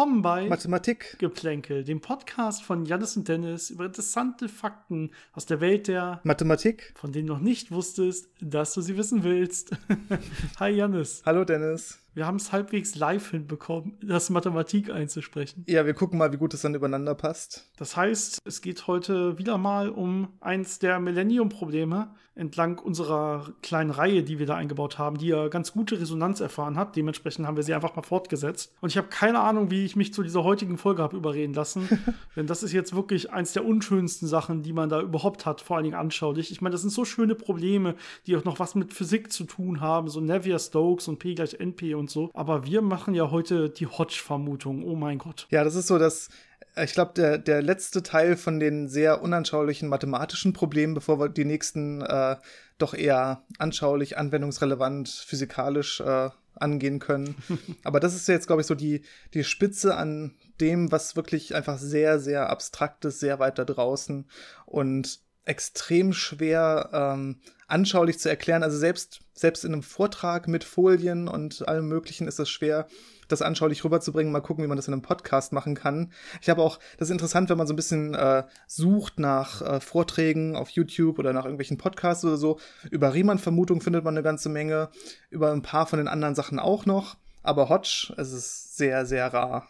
Willkommen bei Mathematik Geplänkel, dem Podcast von Janis und Dennis über interessante Fakten aus der Welt der Mathematik, von denen du noch nicht wusstest, dass du sie wissen willst. Hi Janis. Hallo Dennis. Wir haben es halbwegs live hinbekommen, das Mathematik einzusprechen. Ja, wir gucken mal, wie gut es dann übereinander passt. Das heißt, es geht heute wieder mal um eins der Millennium-Probleme entlang unserer kleinen Reihe, die wir da eingebaut haben, die ja ganz gute Resonanz erfahren hat. Dementsprechend haben wir sie einfach mal fortgesetzt. Und ich habe keine Ahnung, wie ich mich zu dieser heutigen Folge habe überreden lassen. Denn das ist jetzt wirklich eins der unschönsten Sachen, die man da überhaupt hat, vor allen Dingen anschaulich. Ich meine, das sind so schöne Probleme, die auch noch was mit Physik zu tun haben, so Navier-Stokes und P gleich NP und so. Aber wir machen ja heute die Hodge-Vermutung. Oh mein Gott. Ja, das ist so das ich glaube, der, der letzte Teil von den sehr unanschaulichen mathematischen Problemen, bevor wir die nächsten äh, doch eher anschaulich, anwendungsrelevant, physikalisch äh, angehen können. Aber das ist jetzt, glaube ich, so die, die Spitze an dem, was wirklich einfach sehr, sehr abstrakt ist, sehr weit da draußen und extrem schwer ähm, anschaulich zu erklären. Also selbst, selbst in einem Vortrag mit Folien und allem Möglichen ist es schwer, das anschaulich rüberzubringen. Mal gucken, wie man das in einem Podcast machen kann. Ich habe auch, das ist interessant, wenn man so ein bisschen äh, sucht nach äh, Vorträgen auf YouTube oder nach irgendwelchen Podcasts oder so. Über Riemann-Vermutung findet man eine ganze Menge. Über ein paar von den anderen Sachen auch noch. Aber Hodge, es ist sehr, sehr rar.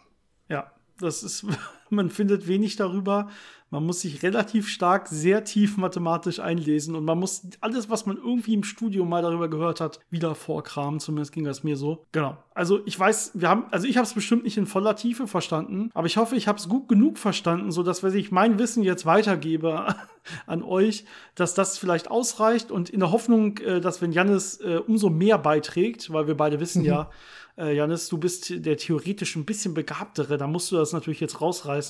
Ja, das ist, man findet wenig darüber. Man muss sich relativ stark, sehr tief mathematisch einlesen und man muss alles, was man irgendwie im Studium mal darüber gehört hat, wieder vorkramen. Zumindest ging das mir so. Genau. Also ich weiß, wir haben, also ich habe es bestimmt nicht in voller Tiefe verstanden, aber ich hoffe, ich habe es gut genug verstanden, so dass wenn ich mein Wissen jetzt weitergebe an euch, dass das vielleicht ausreicht und in der Hoffnung, äh, dass wenn Jannis äh, umso mehr beiträgt, weil wir beide wissen mhm. ja, äh, Janis, du bist der theoretisch ein bisschen begabtere, da musst du das natürlich jetzt rausreißen,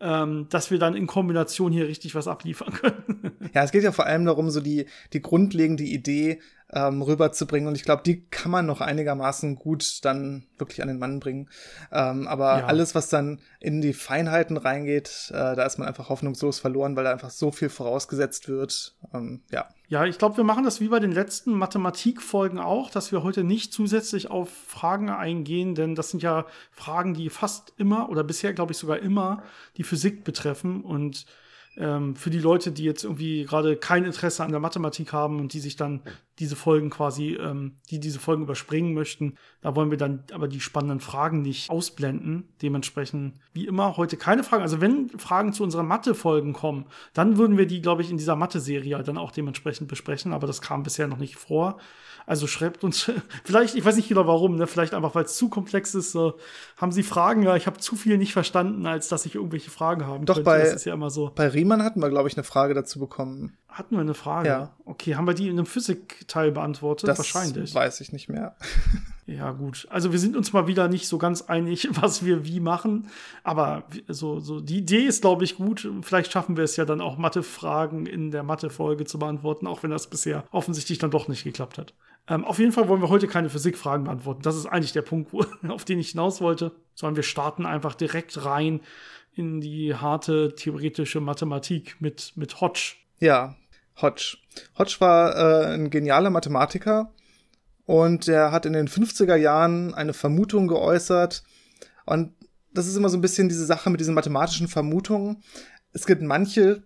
ähm, dass wir dann in Kombination hier richtig was abliefern können. ja, es geht ja vor allem darum, so die, die grundlegende Idee ähm, rüberzubringen und ich glaube, die kann man noch einigermaßen gut dann wirklich an den Mann bringen. Ähm, aber ja. alles, was dann in die Feinheiten reingeht, äh, da ist man einfach hoffnungslos verloren, weil da einfach so viel vorausgesetzt wird. Ähm, ja. Ja, ich glaube, wir machen das wie bei den letzten Mathematikfolgen auch, dass wir heute nicht zusätzlich auf Fragen eingehen, denn das sind ja Fragen, die fast immer oder bisher, glaube ich, sogar immer die Physik betreffen und ähm, für die Leute, die jetzt irgendwie gerade kein Interesse an der Mathematik haben und die sich dann diese Folgen quasi, ähm, die diese Folgen überspringen möchten, da wollen wir dann aber die spannenden Fragen nicht ausblenden. Dementsprechend, wie immer, heute keine Fragen. Also wenn Fragen zu unseren Mathe-Folgen kommen, dann würden wir die, glaube ich, in dieser Mathe-Serie dann auch dementsprechend besprechen, aber das kam bisher noch nicht vor. Also schreibt uns, vielleicht, ich weiß nicht genau warum, ne? vielleicht einfach, weil es zu komplex ist, so, haben Sie Fragen? Ja, ich habe zu viel nicht verstanden, als dass ich irgendwelche Fragen haben Doch, könnte. Bei, das ist ja immer so. Bei Riemann hatten wir, glaube ich, eine Frage dazu bekommen. Hatten wir eine Frage? Ja. Okay, haben wir die in einem Physikteil beantwortet? Das Wahrscheinlich. weiß ich nicht mehr. ja, gut. Also wir sind uns mal wieder nicht so ganz einig, was wir wie machen. Aber so, so die Idee ist, glaube ich, gut. Vielleicht schaffen wir es ja dann auch Mathe-Fragen in der Mathe-Folge zu beantworten, auch wenn das bisher offensichtlich dann doch nicht geklappt hat. Ähm, auf jeden Fall wollen wir heute keine Physikfragen beantworten. Das ist eigentlich der Punkt, wo, auf den ich hinaus wollte. Sondern wir starten einfach direkt rein in die harte theoretische Mathematik mit, mit Hodge. Ja, Hodge. Hodge war äh, ein genialer Mathematiker und der hat in den 50er Jahren eine Vermutung geäußert. Und das ist immer so ein bisschen diese Sache mit diesen mathematischen Vermutungen. Es gibt manche,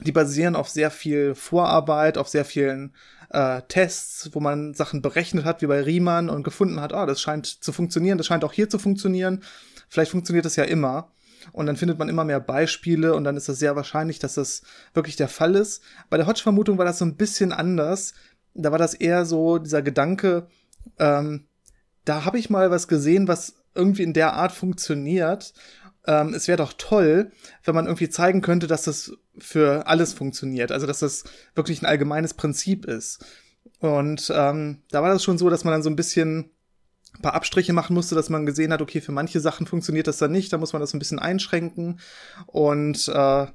die basieren auf sehr viel Vorarbeit, auf sehr vielen äh, Tests, wo man Sachen berechnet hat, wie bei Riemann und gefunden hat, oh, das scheint zu funktionieren, das scheint auch hier zu funktionieren. Vielleicht funktioniert das ja immer. Und dann findet man immer mehr Beispiele und dann ist es sehr wahrscheinlich, dass das wirklich der Fall ist. Bei der Hodge-Vermutung war das so ein bisschen anders. Da war das eher so dieser Gedanke, ähm, da habe ich mal was gesehen, was irgendwie in der Art funktioniert. Ähm, es wäre doch toll, wenn man irgendwie zeigen könnte, dass das für alles funktioniert. Also dass das wirklich ein allgemeines Prinzip ist. Und ähm, da war das schon so, dass man dann so ein bisschen ein paar Abstriche machen musste, dass man gesehen hat, okay, für manche Sachen funktioniert das dann nicht, da muss man das ein bisschen einschränken. Und äh,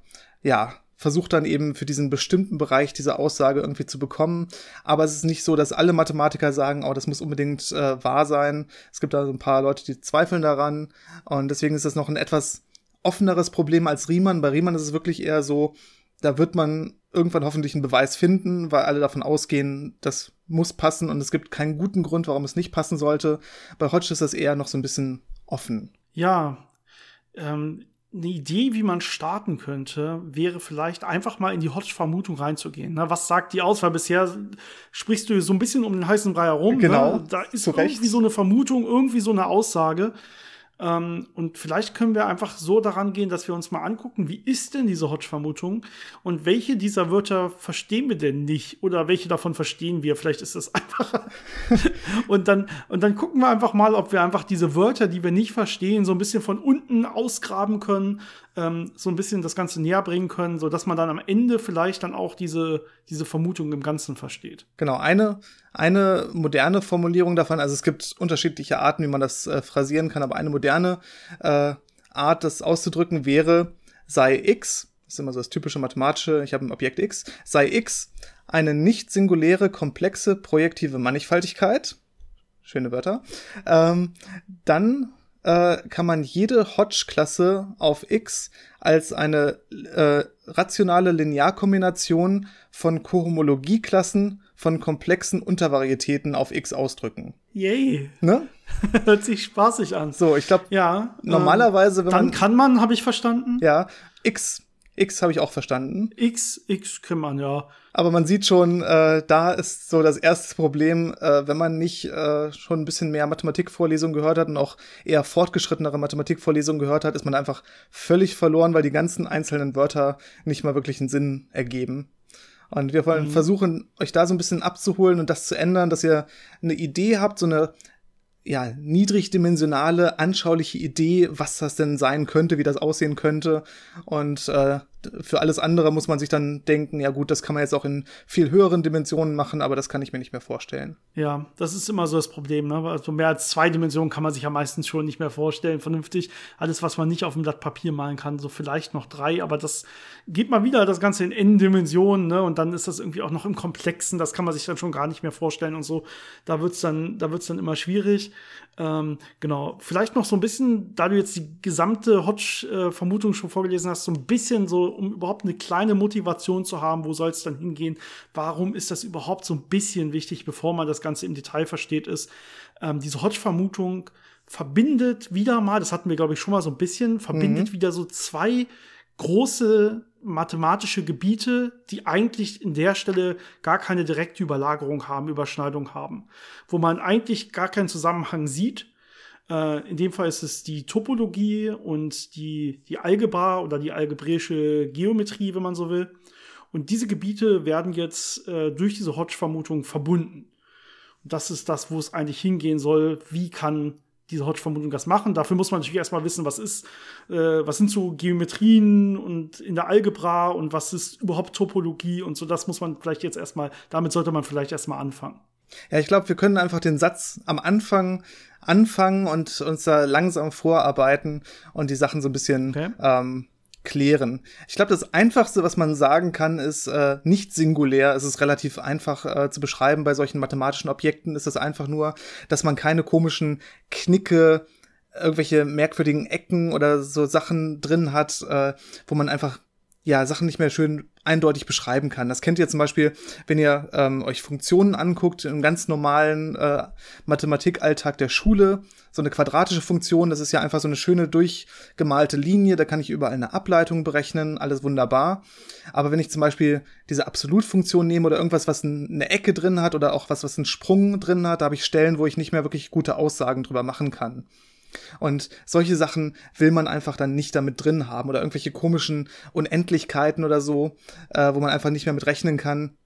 ja, versucht dann eben für diesen bestimmten Bereich diese Aussage irgendwie zu bekommen. Aber es ist nicht so, dass alle Mathematiker sagen, oh, das muss unbedingt äh, wahr sein. Es gibt da so ein paar Leute, die zweifeln daran. Und deswegen ist das noch ein etwas offeneres Problem als Riemann. Bei Riemann ist es wirklich eher so, da wird man irgendwann hoffentlich einen Beweis finden, weil alle davon ausgehen, das muss passen und es gibt keinen guten Grund, warum es nicht passen sollte. Bei Hodge ist das eher noch so ein bisschen offen. Ja, ähm, eine Idee, wie man starten könnte, wäre vielleicht einfach mal in die Hodge-Vermutung reinzugehen. Ne? Was sagt die aus? Weil bisher sprichst du so ein bisschen um den heißen Brei herum. Genau. Ne? Da ist irgendwie so eine Vermutung, irgendwie so eine Aussage. Ähm, und vielleicht können wir einfach so daran gehen, dass wir uns mal angucken, wie ist denn diese Hodge-Vermutung und welche dieser Wörter verstehen wir denn nicht oder welche davon verstehen wir? Vielleicht ist das einfacher. und dann, und dann gucken wir einfach mal, ob wir einfach diese Wörter, die wir nicht verstehen, so ein bisschen von unten ausgraben können, ähm, so ein bisschen das Ganze näher bringen können, so dass man dann am Ende vielleicht dann auch diese, diese Vermutung im Ganzen versteht. Genau, eine, eine moderne Formulierung davon, also es gibt unterschiedliche Arten, wie man das äh, phrasieren kann, aber eine moderne äh, Art, das auszudrücken wäre, sei x, das ist immer so das typische mathematische, ich habe ein Objekt x, sei x eine nicht singuläre, komplexe, projektive Mannigfaltigkeit, schöne Wörter, ähm, dann äh, kann man jede Hodge-Klasse auf X als eine äh, rationale Linearkombination von Kohomologieklassen von komplexen Untervarietäten auf X ausdrücken. Yay. Ne? Hört sich spaßig an. So, ich glaube, ja, normalerweise, wenn dann man. Dann kann man, habe ich verstanden. Ja, X X habe ich auch verstanden. X, X kann man, ja. Aber man sieht schon, äh, da ist so das erste Problem, äh, wenn man nicht äh, schon ein bisschen mehr Mathematikvorlesungen gehört hat und auch eher fortgeschrittenere Mathematikvorlesungen gehört hat, ist man einfach völlig verloren, weil die ganzen einzelnen Wörter nicht mal wirklich einen Sinn ergeben. Und wir wollen mhm. versuchen, euch da so ein bisschen abzuholen und das zu ändern, dass ihr eine Idee habt, so eine ja, niedrigdimensionale, anschauliche Idee, was das denn sein könnte, wie das aussehen könnte. Und äh, für alles andere muss man sich dann denken, ja gut, das kann man jetzt auch in viel höheren Dimensionen machen, aber das kann ich mir nicht mehr vorstellen. Ja, das ist immer so das Problem. Ne? Also mehr als zwei Dimensionen kann man sich ja meistens schon nicht mehr vorstellen, vernünftig. Alles, was man nicht auf dem Blatt Papier malen kann, so vielleicht noch drei, aber das geht mal wieder das Ganze in N-Dimensionen, ne? Und dann ist das irgendwie auch noch im Komplexen, das kann man sich dann schon gar nicht mehr vorstellen und so. Da wird's dann, da wird's dann immer schwierig. Ähm, genau, vielleicht noch so ein bisschen, da du jetzt die gesamte Hodge-Vermutung äh, schon vorgelesen hast, so ein bisschen so, um überhaupt eine kleine Motivation zu haben, wo soll es dann hingehen, warum ist das überhaupt so ein bisschen wichtig, bevor man das Ganze im Detail versteht, ist, ähm, diese Hodge-Vermutung verbindet wieder mal, das hatten wir, glaube ich, schon mal so ein bisschen, verbindet mhm. wieder so zwei große mathematische Gebiete, die eigentlich in der Stelle gar keine direkte Überlagerung haben, Überschneidung haben, wo man eigentlich gar keinen Zusammenhang sieht. Äh, in dem Fall ist es die Topologie und die, die Algebra oder die algebräische Geometrie, wenn man so will. Und diese Gebiete werden jetzt äh, durch diese Hodge-Vermutung verbunden. Und das ist das, wo es eigentlich hingehen soll. Wie kann diese Hodge-Vermutung das machen. Dafür muss man natürlich erstmal wissen, was ist, äh, was sind so Geometrien und in der Algebra und was ist überhaupt Topologie und so. Das muss man vielleicht jetzt erstmal, damit sollte man vielleicht erstmal anfangen. Ja, ich glaube, wir können einfach den Satz am Anfang anfangen und uns da langsam vorarbeiten und die Sachen so ein bisschen okay. ähm, klären. Ich glaube, das Einfachste, was man sagen kann, ist äh, nicht singulär. Es ist relativ einfach äh, zu beschreiben bei solchen mathematischen Objekten. Ist es einfach nur, dass man keine komischen Knicke, irgendwelche merkwürdigen Ecken oder so Sachen drin hat, äh, wo man einfach ja Sachen nicht mehr schön eindeutig beschreiben kann. Das kennt ihr zum Beispiel, wenn ihr ähm, euch Funktionen anguckt im ganz normalen äh, Mathematikalltag der Schule. So eine quadratische Funktion, das ist ja einfach so eine schöne durchgemalte Linie, da kann ich überall eine Ableitung berechnen, alles wunderbar. Aber wenn ich zum Beispiel diese Absolutfunktion nehme oder irgendwas, was eine Ecke drin hat oder auch was, was einen Sprung drin hat, da habe ich Stellen, wo ich nicht mehr wirklich gute Aussagen drüber machen kann. Und solche Sachen will man einfach dann nicht damit drin haben oder irgendwelche komischen Unendlichkeiten oder so, äh, wo man einfach nicht mehr mit rechnen kann.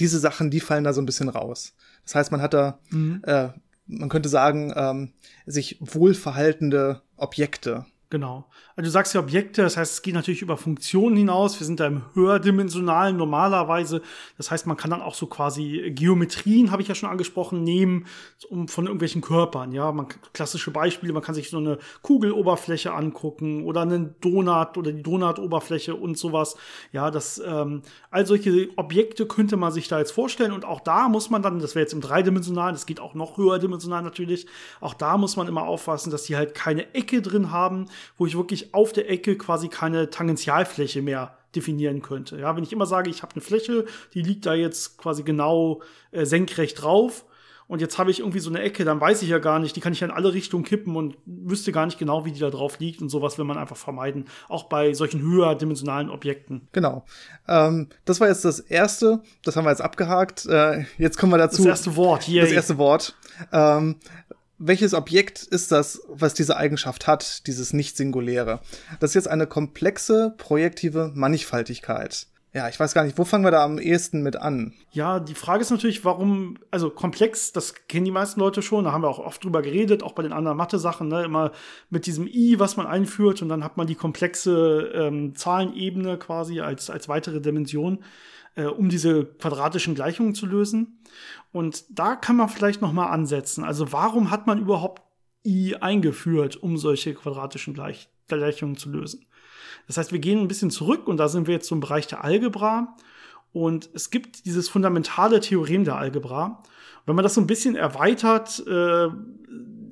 Diese Sachen, die fallen da so ein bisschen raus. Das heißt, man hat da, mhm. äh, man könnte sagen, ähm, sich wohlverhaltende Objekte. Genau. Also du sagst ja Objekte, das heißt, es geht natürlich über Funktionen hinaus. Wir sind da im höherdimensionalen normalerweise. Das heißt, man kann dann auch so quasi Geometrien, habe ich ja schon angesprochen, nehmen um, von irgendwelchen Körpern. Ja, man, klassische Beispiele, man kann sich so eine Kugeloberfläche angucken oder einen Donut oder die Donutoberfläche und sowas. Ja, das, ähm, all solche Objekte könnte man sich da jetzt vorstellen. Und auch da muss man dann, das wäre jetzt im dreidimensionalen, das geht auch noch höherdimensional natürlich, auch da muss man immer aufpassen, dass die halt keine Ecke drin haben, wo ich wirklich auf der Ecke quasi keine Tangentialfläche mehr definieren könnte. Ja, wenn ich immer sage, ich habe eine Fläche, die liegt da jetzt quasi genau äh, senkrecht drauf und jetzt habe ich irgendwie so eine Ecke, dann weiß ich ja gar nicht, die kann ich ja in alle Richtungen kippen und wüsste gar nicht genau, wie die da drauf liegt und sowas will man einfach vermeiden, auch bei solchen höherdimensionalen Objekten. Genau. Ähm, das war jetzt das erste, das haben wir jetzt abgehakt. Äh, jetzt kommen wir dazu. Das erste Wort, yay. Das erste Wort. Ähm, welches Objekt ist das, was diese Eigenschaft hat, dieses Nicht-Singuläre? Das ist jetzt eine komplexe projektive Mannigfaltigkeit. Ja, ich weiß gar nicht, wo fangen wir da am ehesten mit an? Ja, die Frage ist natürlich, warum, also komplex, das kennen die meisten Leute schon, da haben wir auch oft drüber geredet, auch bei den anderen Mathe-Sachen, ne, immer mit diesem i, was man einführt und dann hat man die komplexe ähm, Zahlenebene quasi als, als weitere Dimension, äh, um diese quadratischen Gleichungen zu lösen. Und da kann man vielleicht noch mal ansetzen. Also warum hat man überhaupt i eingeführt, um solche quadratischen Gleich Gleichungen zu lösen? Das heißt, wir gehen ein bisschen zurück und da sind wir jetzt zum Bereich der Algebra. Und es gibt dieses fundamentale Theorem der Algebra. Wenn man das so ein bisschen erweitert äh,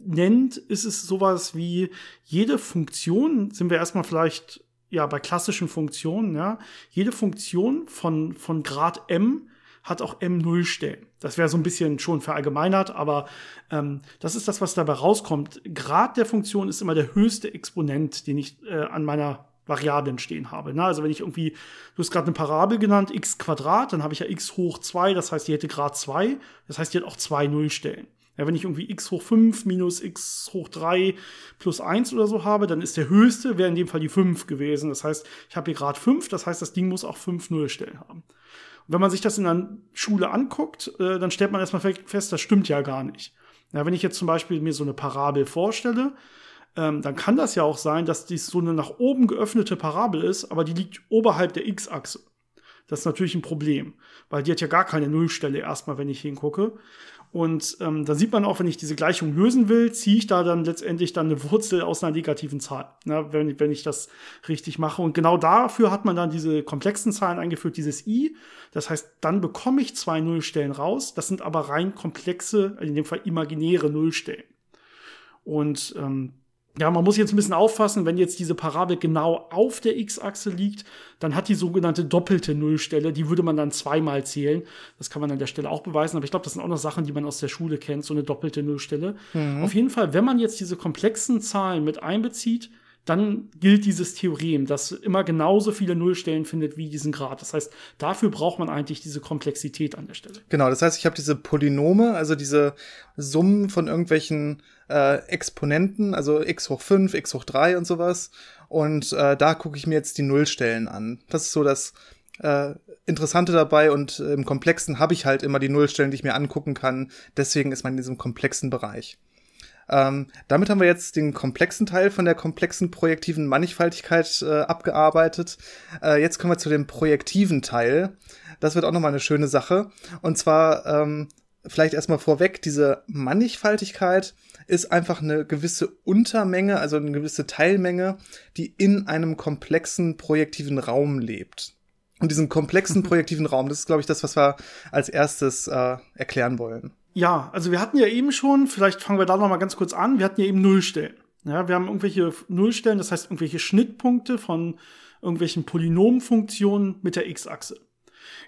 nennt, ist es sowas wie jede Funktion, sind wir erstmal vielleicht ja bei klassischen Funktionen, ja, jede Funktion von, von Grad m hat auch m Nullstellen. Das wäre so ein bisschen schon verallgemeinert, aber ähm, das ist das, was dabei rauskommt. Grad der Funktion ist immer der höchste Exponent, den ich äh, an meiner Variablen stehen habe. Ne? Also wenn ich irgendwie, du hast gerade eine Parabel genannt, x Quadrat, dann habe ich ja x hoch 2, das heißt, die hätte Grad 2, das heißt, die hat auch zwei Nullstellen. Ja, wenn ich irgendwie x hoch 5 minus x hoch 3 plus 1 oder so habe, dann ist der höchste, wäre in dem Fall die 5 gewesen. Das heißt, ich habe hier Grad 5, das heißt, das Ding muss auch 5 Nullstellen haben. Und wenn man sich das in der Schule anguckt, äh, dann stellt man erstmal fest, das stimmt ja gar nicht. Ja, wenn ich jetzt zum Beispiel mir so eine Parabel vorstelle, ähm, dann kann das ja auch sein, dass dies so eine nach oben geöffnete Parabel ist, aber die liegt oberhalb der x-Achse. Das ist natürlich ein Problem, weil die hat ja gar keine Nullstelle erstmal, wenn ich hingucke. Und ähm, da sieht man auch, wenn ich diese Gleichung lösen will, ziehe ich da dann letztendlich dann eine Wurzel aus einer negativen Zahl, ne, wenn, wenn ich das richtig mache. Und genau dafür hat man dann diese komplexen Zahlen eingeführt, dieses i. Das heißt, dann bekomme ich zwei Nullstellen raus. Das sind aber rein komplexe, in dem Fall imaginäre Nullstellen. Und ähm, ja, man muss jetzt ein bisschen auffassen, wenn jetzt diese Parabel genau auf der x-Achse liegt, dann hat die sogenannte doppelte Nullstelle, die würde man dann zweimal zählen. Das kann man an der Stelle auch beweisen, aber ich glaube, das sind auch noch Sachen, die man aus der Schule kennt, so eine doppelte Nullstelle. Mhm. Auf jeden Fall, wenn man jetzt diese komplexen Zahlen mit einbezieht, dann gilt dieses Theorem, das immer genauso viele Nullstellen findet wie diesen Grad. Das heißt, dafür braucht man eigentlich diese Komplexität an der Stelle. Genau, das heißt, ich habe diese Polynome, also diese Summen von irgendwelchen äh, Exponenten, also x hoch 5, x hoch 3 und sowas. Und äh, da gucke ich mir jetzt die Nullstellen an. Das ist so das äh, Interessante dabei und im Komplexen habe ich halt immer die Nullstellen, die ich mir angucken kann. Deswegen ist man in diesem komplexen Bereich. Ähm, damit haben wir jetzt den komplexen Teil von der komplexen projektiven Mannigfaltigkeit äh, abgearbeitet. Äh, jetzt kommen wir zu dem projektiven Teil. Das wird auch nochmal eine schöne Sache. Und zwar ähm, vielleicht erstmal vorweg, diese Mannigfaltigkeit ist einfach eine gewisse Untermenge, also eine gewisse Teilmenge, die in einem komplexen projektiven Raum lebt. Und diesen komplexen projektiven Raum, das ist, glaube ich, das, was wir als erstes äh, erklären wollen. Ja, also wir hatten ja eben schon, vielleicht fangen wir da noch mal ganz kurz an, wir hatten ja eben Nullstellen. Ja, wir haben irgendwelche Nullstellen, das heißt irgendwelche Schnittpunkte von irgendwelchen Polynomfunktionen mit der x-Achse.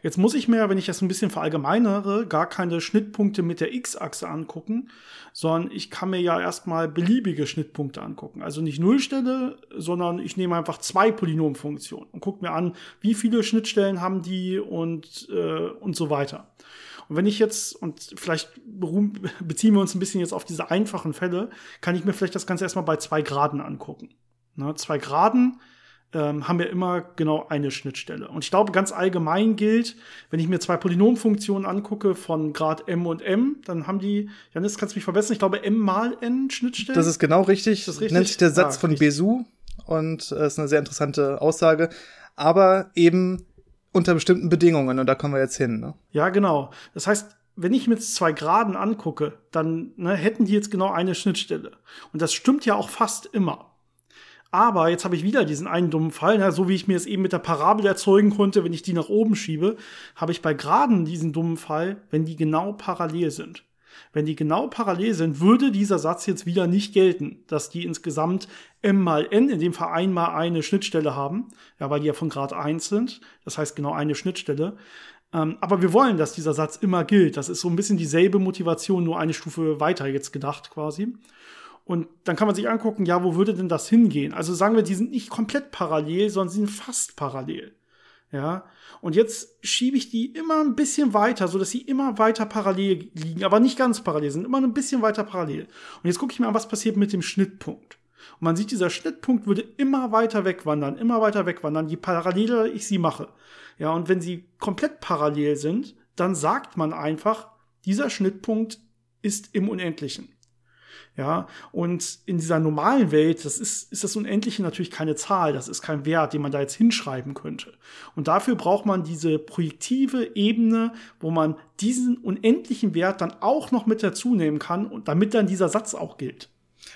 Jetzt muss ich mir, wenn ich das ein bisschen verallgemeinere, gar keine Schnittpunkte mit der x-Achse angucken, sondern ich kann mir ja erstmal beliebige Schnittpunkte angucken. Also nicht Nullstelle, sondern ich nehme einfach zwei Polynomfunktionen und gucke mir an, wie viele Schnittstellen haben die und, äh, und so weiter. Und wenn ich jetzt, und vielleicht beziehen wir uns ein bisschen jetzt auf diese einfachen Fälle, kann ich mir vielleicht das Ganze erstmal bei zwei Graden angucken. Ne, zwei Graden ähm, haben wir immer genau eine Schnittstelle. Und ich glaube, ganz allgemein gilt, wenn ich mir zwei Polynomfunktionen angucke von Grad m und m, dann haben die, Janis, kannst du mich verbessern, ich glaube m mal n Schnittstellen. Das ist genau richtig. Das ist richtig? Nennt sich der Satz ah, von richtig. Bezout und äh, ist eine sehr interessante Aussage. Aber eben unter bestimmten Bedingungen und da kommen wir jetzt hin. Ne? Ja, genau. Das heißt, wenn ich mir jetzt zwei Graden angucke, dann ne, hätten die jetzt genau eine Schnittstelle. Und das stimmt ja auch fast immer. Aber jetzt habe ich wieder diesen einen dummen Fall, ne, so wie ich mir es eben mit der Parabel erzeugen konnte, wenn ich die nach oben schiebe, habe ich bei Graden diesen dummen Fall, wenn die genau parallel sind. Wenn die genau parallel sind, würde dieser Satz jetzt wieder nicht gelten, dass die insgesamt m mal n, in dem Fall einmal eine Schnittstelle haben, ja, weil die ja von Grad 1 sind, das heißt genau eine Schnittstelle. Ähm, aber wir wollen, dass dieser Satz immer gilt. Das ist so ein bisschen dieselbe Motivation, nur eine Stufe weiter jetzt gedacht quasi. Und dann kann man sich angucken, ja, wo würde denn das hingehen? Also sagen wir, die sind nicht komplett parallel, sondern sie sind fast parallel. Ja, und jetzt schiebe ich die immer ein bisschen weiter, so dass sie immer weiter parallel liegen, aber nicht ganz parallel, sind immer ein bisschen weiter parallel. Und jetzt gucke ich mir an, was passiert mit dem Schnittpunkt. Und man sieht, dieser Schnittpunkt würde immer weiter wegwandern, immer weiter wegwandern, je paralleler ich sie mache. Ja, und wenn sie komplett parallel sind, dann sagt man einfach, dieser Schnittpunkt ist im Unendlichen. Ja, und in dieser normalen Welt, das ist, ist das Unendliche natürlich keine Zahl, das ist kein Wert, den man da jetzt hinschreiben könnte. Und dafür braucht man diese projektive Ebene, wo man diesen unendlichen Wert dann auch noch mit dazu nehmen kann und damit dann dieser Satz auch gilt.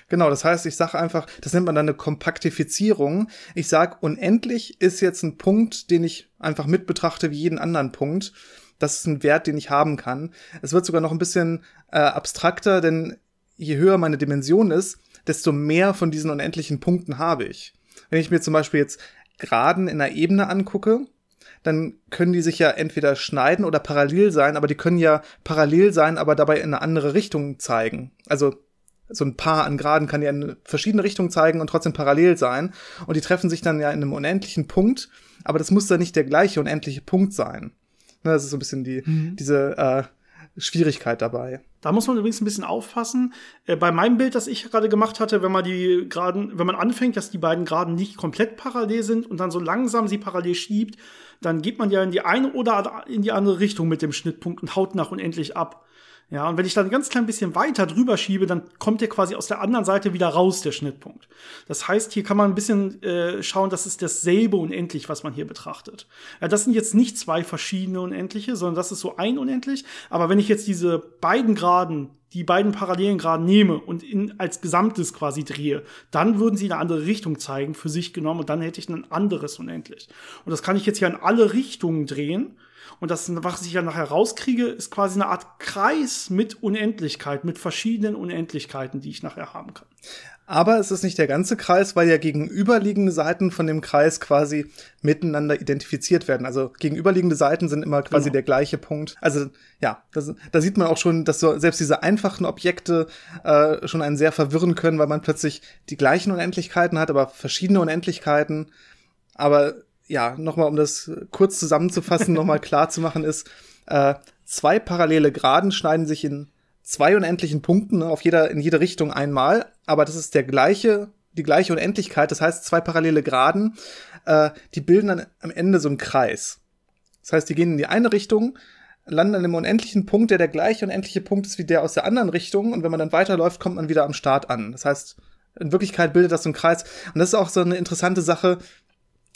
Genau, das heißt, ich sage einfach, das nennt man dann eine Kompaktifizierung. Ich sage, unendlich ist jetzt ein Punkt, den ich einfach mit betrachte wie jeden anderen Punkt. Das ist ein Wert, den ich haben kann. Es wird sogar noch ein bisschen äh, abstrakter, denn je höher meine Dimension ist, desto mehr von diesen unendlichen Punkten habe ich. Wenn ich mir zum Beispiel jetzt Graden in einer Ebene angucke, dann können die sich ja entweder schneiden oder parallel sein, aber die können ja parallel sein, aber dabei in eine andere Richtung zeigen. Also so ein Paar an Graden kann ja in verschiedene Richtungen zeigen und trotzdem parallel sein. Und die treffen sich dann ja in einem unendlichen Punkt, aber das muss dann nicht der gleiche unendliche Punkt sein. Ne, das ist so ein bisschen die, mhm. diese äh, Schwierigkeit dabei. Da muss man übrigens ein bisschen aufpassen. Äh, bei meinem Bild, das ich gerade gemacht hatte, wenn man die Graden, wenn man anfängt, dass die beiden Graden nicht komplett parallel sind und dann so langsam sie parallel schiebt, dann geht man ja in die eine oder in die andere Richtung mit dem Schnittpunkt und haut nach unendlich ab. Ja, und wenn ich dann ein ganz klein bisschen weiter drüber schiebe, dann kommt der quasi aus der anderen Seite wieder raus, der Schnittpunkt. Das heißt, hier kann man ein bisschen äh, schauen, das ist dasselbe unendlich, was man hier betrachtet. Ja, das sind jetzt nicht zwei verschiedene Unendliche, sondern das ist so ein Unendlich. Aber wenn ich jetzt diese beiden Graden, die beiden parallelen Graden nehme und in, als Gesamtes quasi drehe, dann würden sie in eine andere Richtung zeigen, für sich genommen, und dann hätte ich ein anderes Unendlich. Und das kann ich jetzt hier in alle Richtungen drehen. Und das, was ich ja nachher rauskriege, ist quasi eine Art Kreis mit Unendlichkeit, mit verschiedenen Unendlichkeiten, die ich nachher haben kann. Aber es ist nicht der ganze Kreis, weil ja gegenüberliegende Seiten von dem Kreis quasi miteinander identifiziert werden. Also gegenüberliegende Seiten sind immer quasi genau. der gleiche Punkt. Also ja, das, da sieht man auch schon, dass so selbst diese einfachen Objekte äh, schon einen sehr verwirren können, weil man plötzlich die gleichen Unendlichkeiten hat, aber verschiedene Unendlichkeiten. Aber ja, nochmal, um das kurz zusammenzufassen, nochmal klar zu machen, ist, äh, zwei parallele Graden schneiden sich in zwei unendlichen Punkten, auf jeder, in jede Richtung einmal, aber das ist der gleiche, die gleiche Unendlichkeit, das heißt, zwei parallele Graden, äh, die bilden dann am Ende so einen Kreis. Das heißt, die gehen in die eine Richtung, landen an einem unendlichen Punkt, der der gleiche unendliche Punkt ist wie der aus der anderen Richtung, und wenn man dann weiterläuft, kommt man wieder am Start an. Das heißt, in Wirklichkeit bildet das so einen Kreis. Und das ist auch so eine interessante Sache,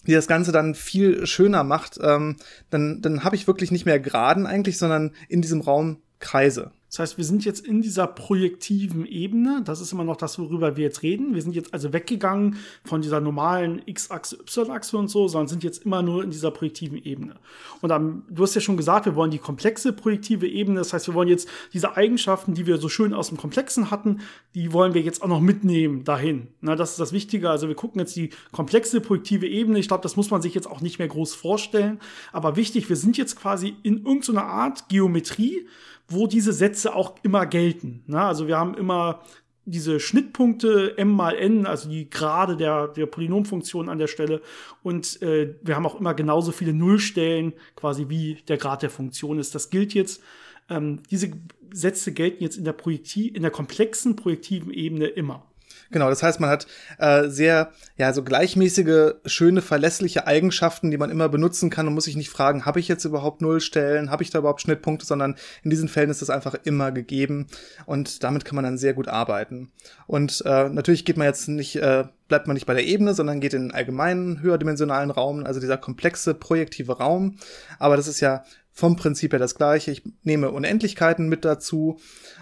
die das Ganze dann viel schöner macht, ähm, dann, dann habe ich wirklich nicht mehr Geraden eigentlich, sondern in diesem Raum Kreise. Das heißt, wir sind jetzt in dieser projektiven Ebene. Das ist immer noch das, worüber wir jetzt reden. Wir sind jetzt also weggegangen von dieser normalen X-Achse, Y-Achse und so, sondern sind jetzt immer nur in dieser projektiven Ebene. Und dann, du hast ja schon gesagt, wir wollen die komplexe projektive Ebene. Das heißt, wir wollen jetzt diese Eigenschaften, die wir so schön aus dem Komplexen hatten, die wollen wir jetzt auch noch mitnehmen dahin. Na, das ist das Wichtige. Also wir gucken jetzt die komplexe projektive Ebene. Ich glaube, das muss man sich jetzt auch nicht mehr groß vorstellen. Aber wichtig, wir sind jetzt quasi in irgendeiner Art Geometrie wo diese Sätze auch immer gelten. Ne? Also wir haben immer diese Schnittpunkte m mal n, also die Grade der, der Polynomfunktion an der Stelle. Und äh, wir haben auch immer genauso viele Nullstellen, quasi wie der Grad der Funktion ist. Das gilt jetzt. Ähm, diese Sätze gelten jetzt in der, Projektiv in der komplexen projektiven Ebene immer. Genau, das heißt, man hat äh, sehr, ja, so gleichmäßige, schöne, verlässliche Eigenschaften, die man immer benutzen kann und muss sich nicht fragen, habe ich jetzt überhaupt Nullstellen, habe ich da überhaupt Schnittpunkte, sondern in diesen Fällen ist das einfach immer gegeben und damit kann man dann sehr gut arbeiten. Und äh, natürlich geht man jetzt nicht, äh, bleibt man nicht bei der Ebene, sondern geht in den allgemeinen, höherdimensionalen Raum, also dieser komplexe, projektive Raum. Aber das ist ja vom Prinzip her das gleiche. Ich nehme Unendlichkeiten mit dazu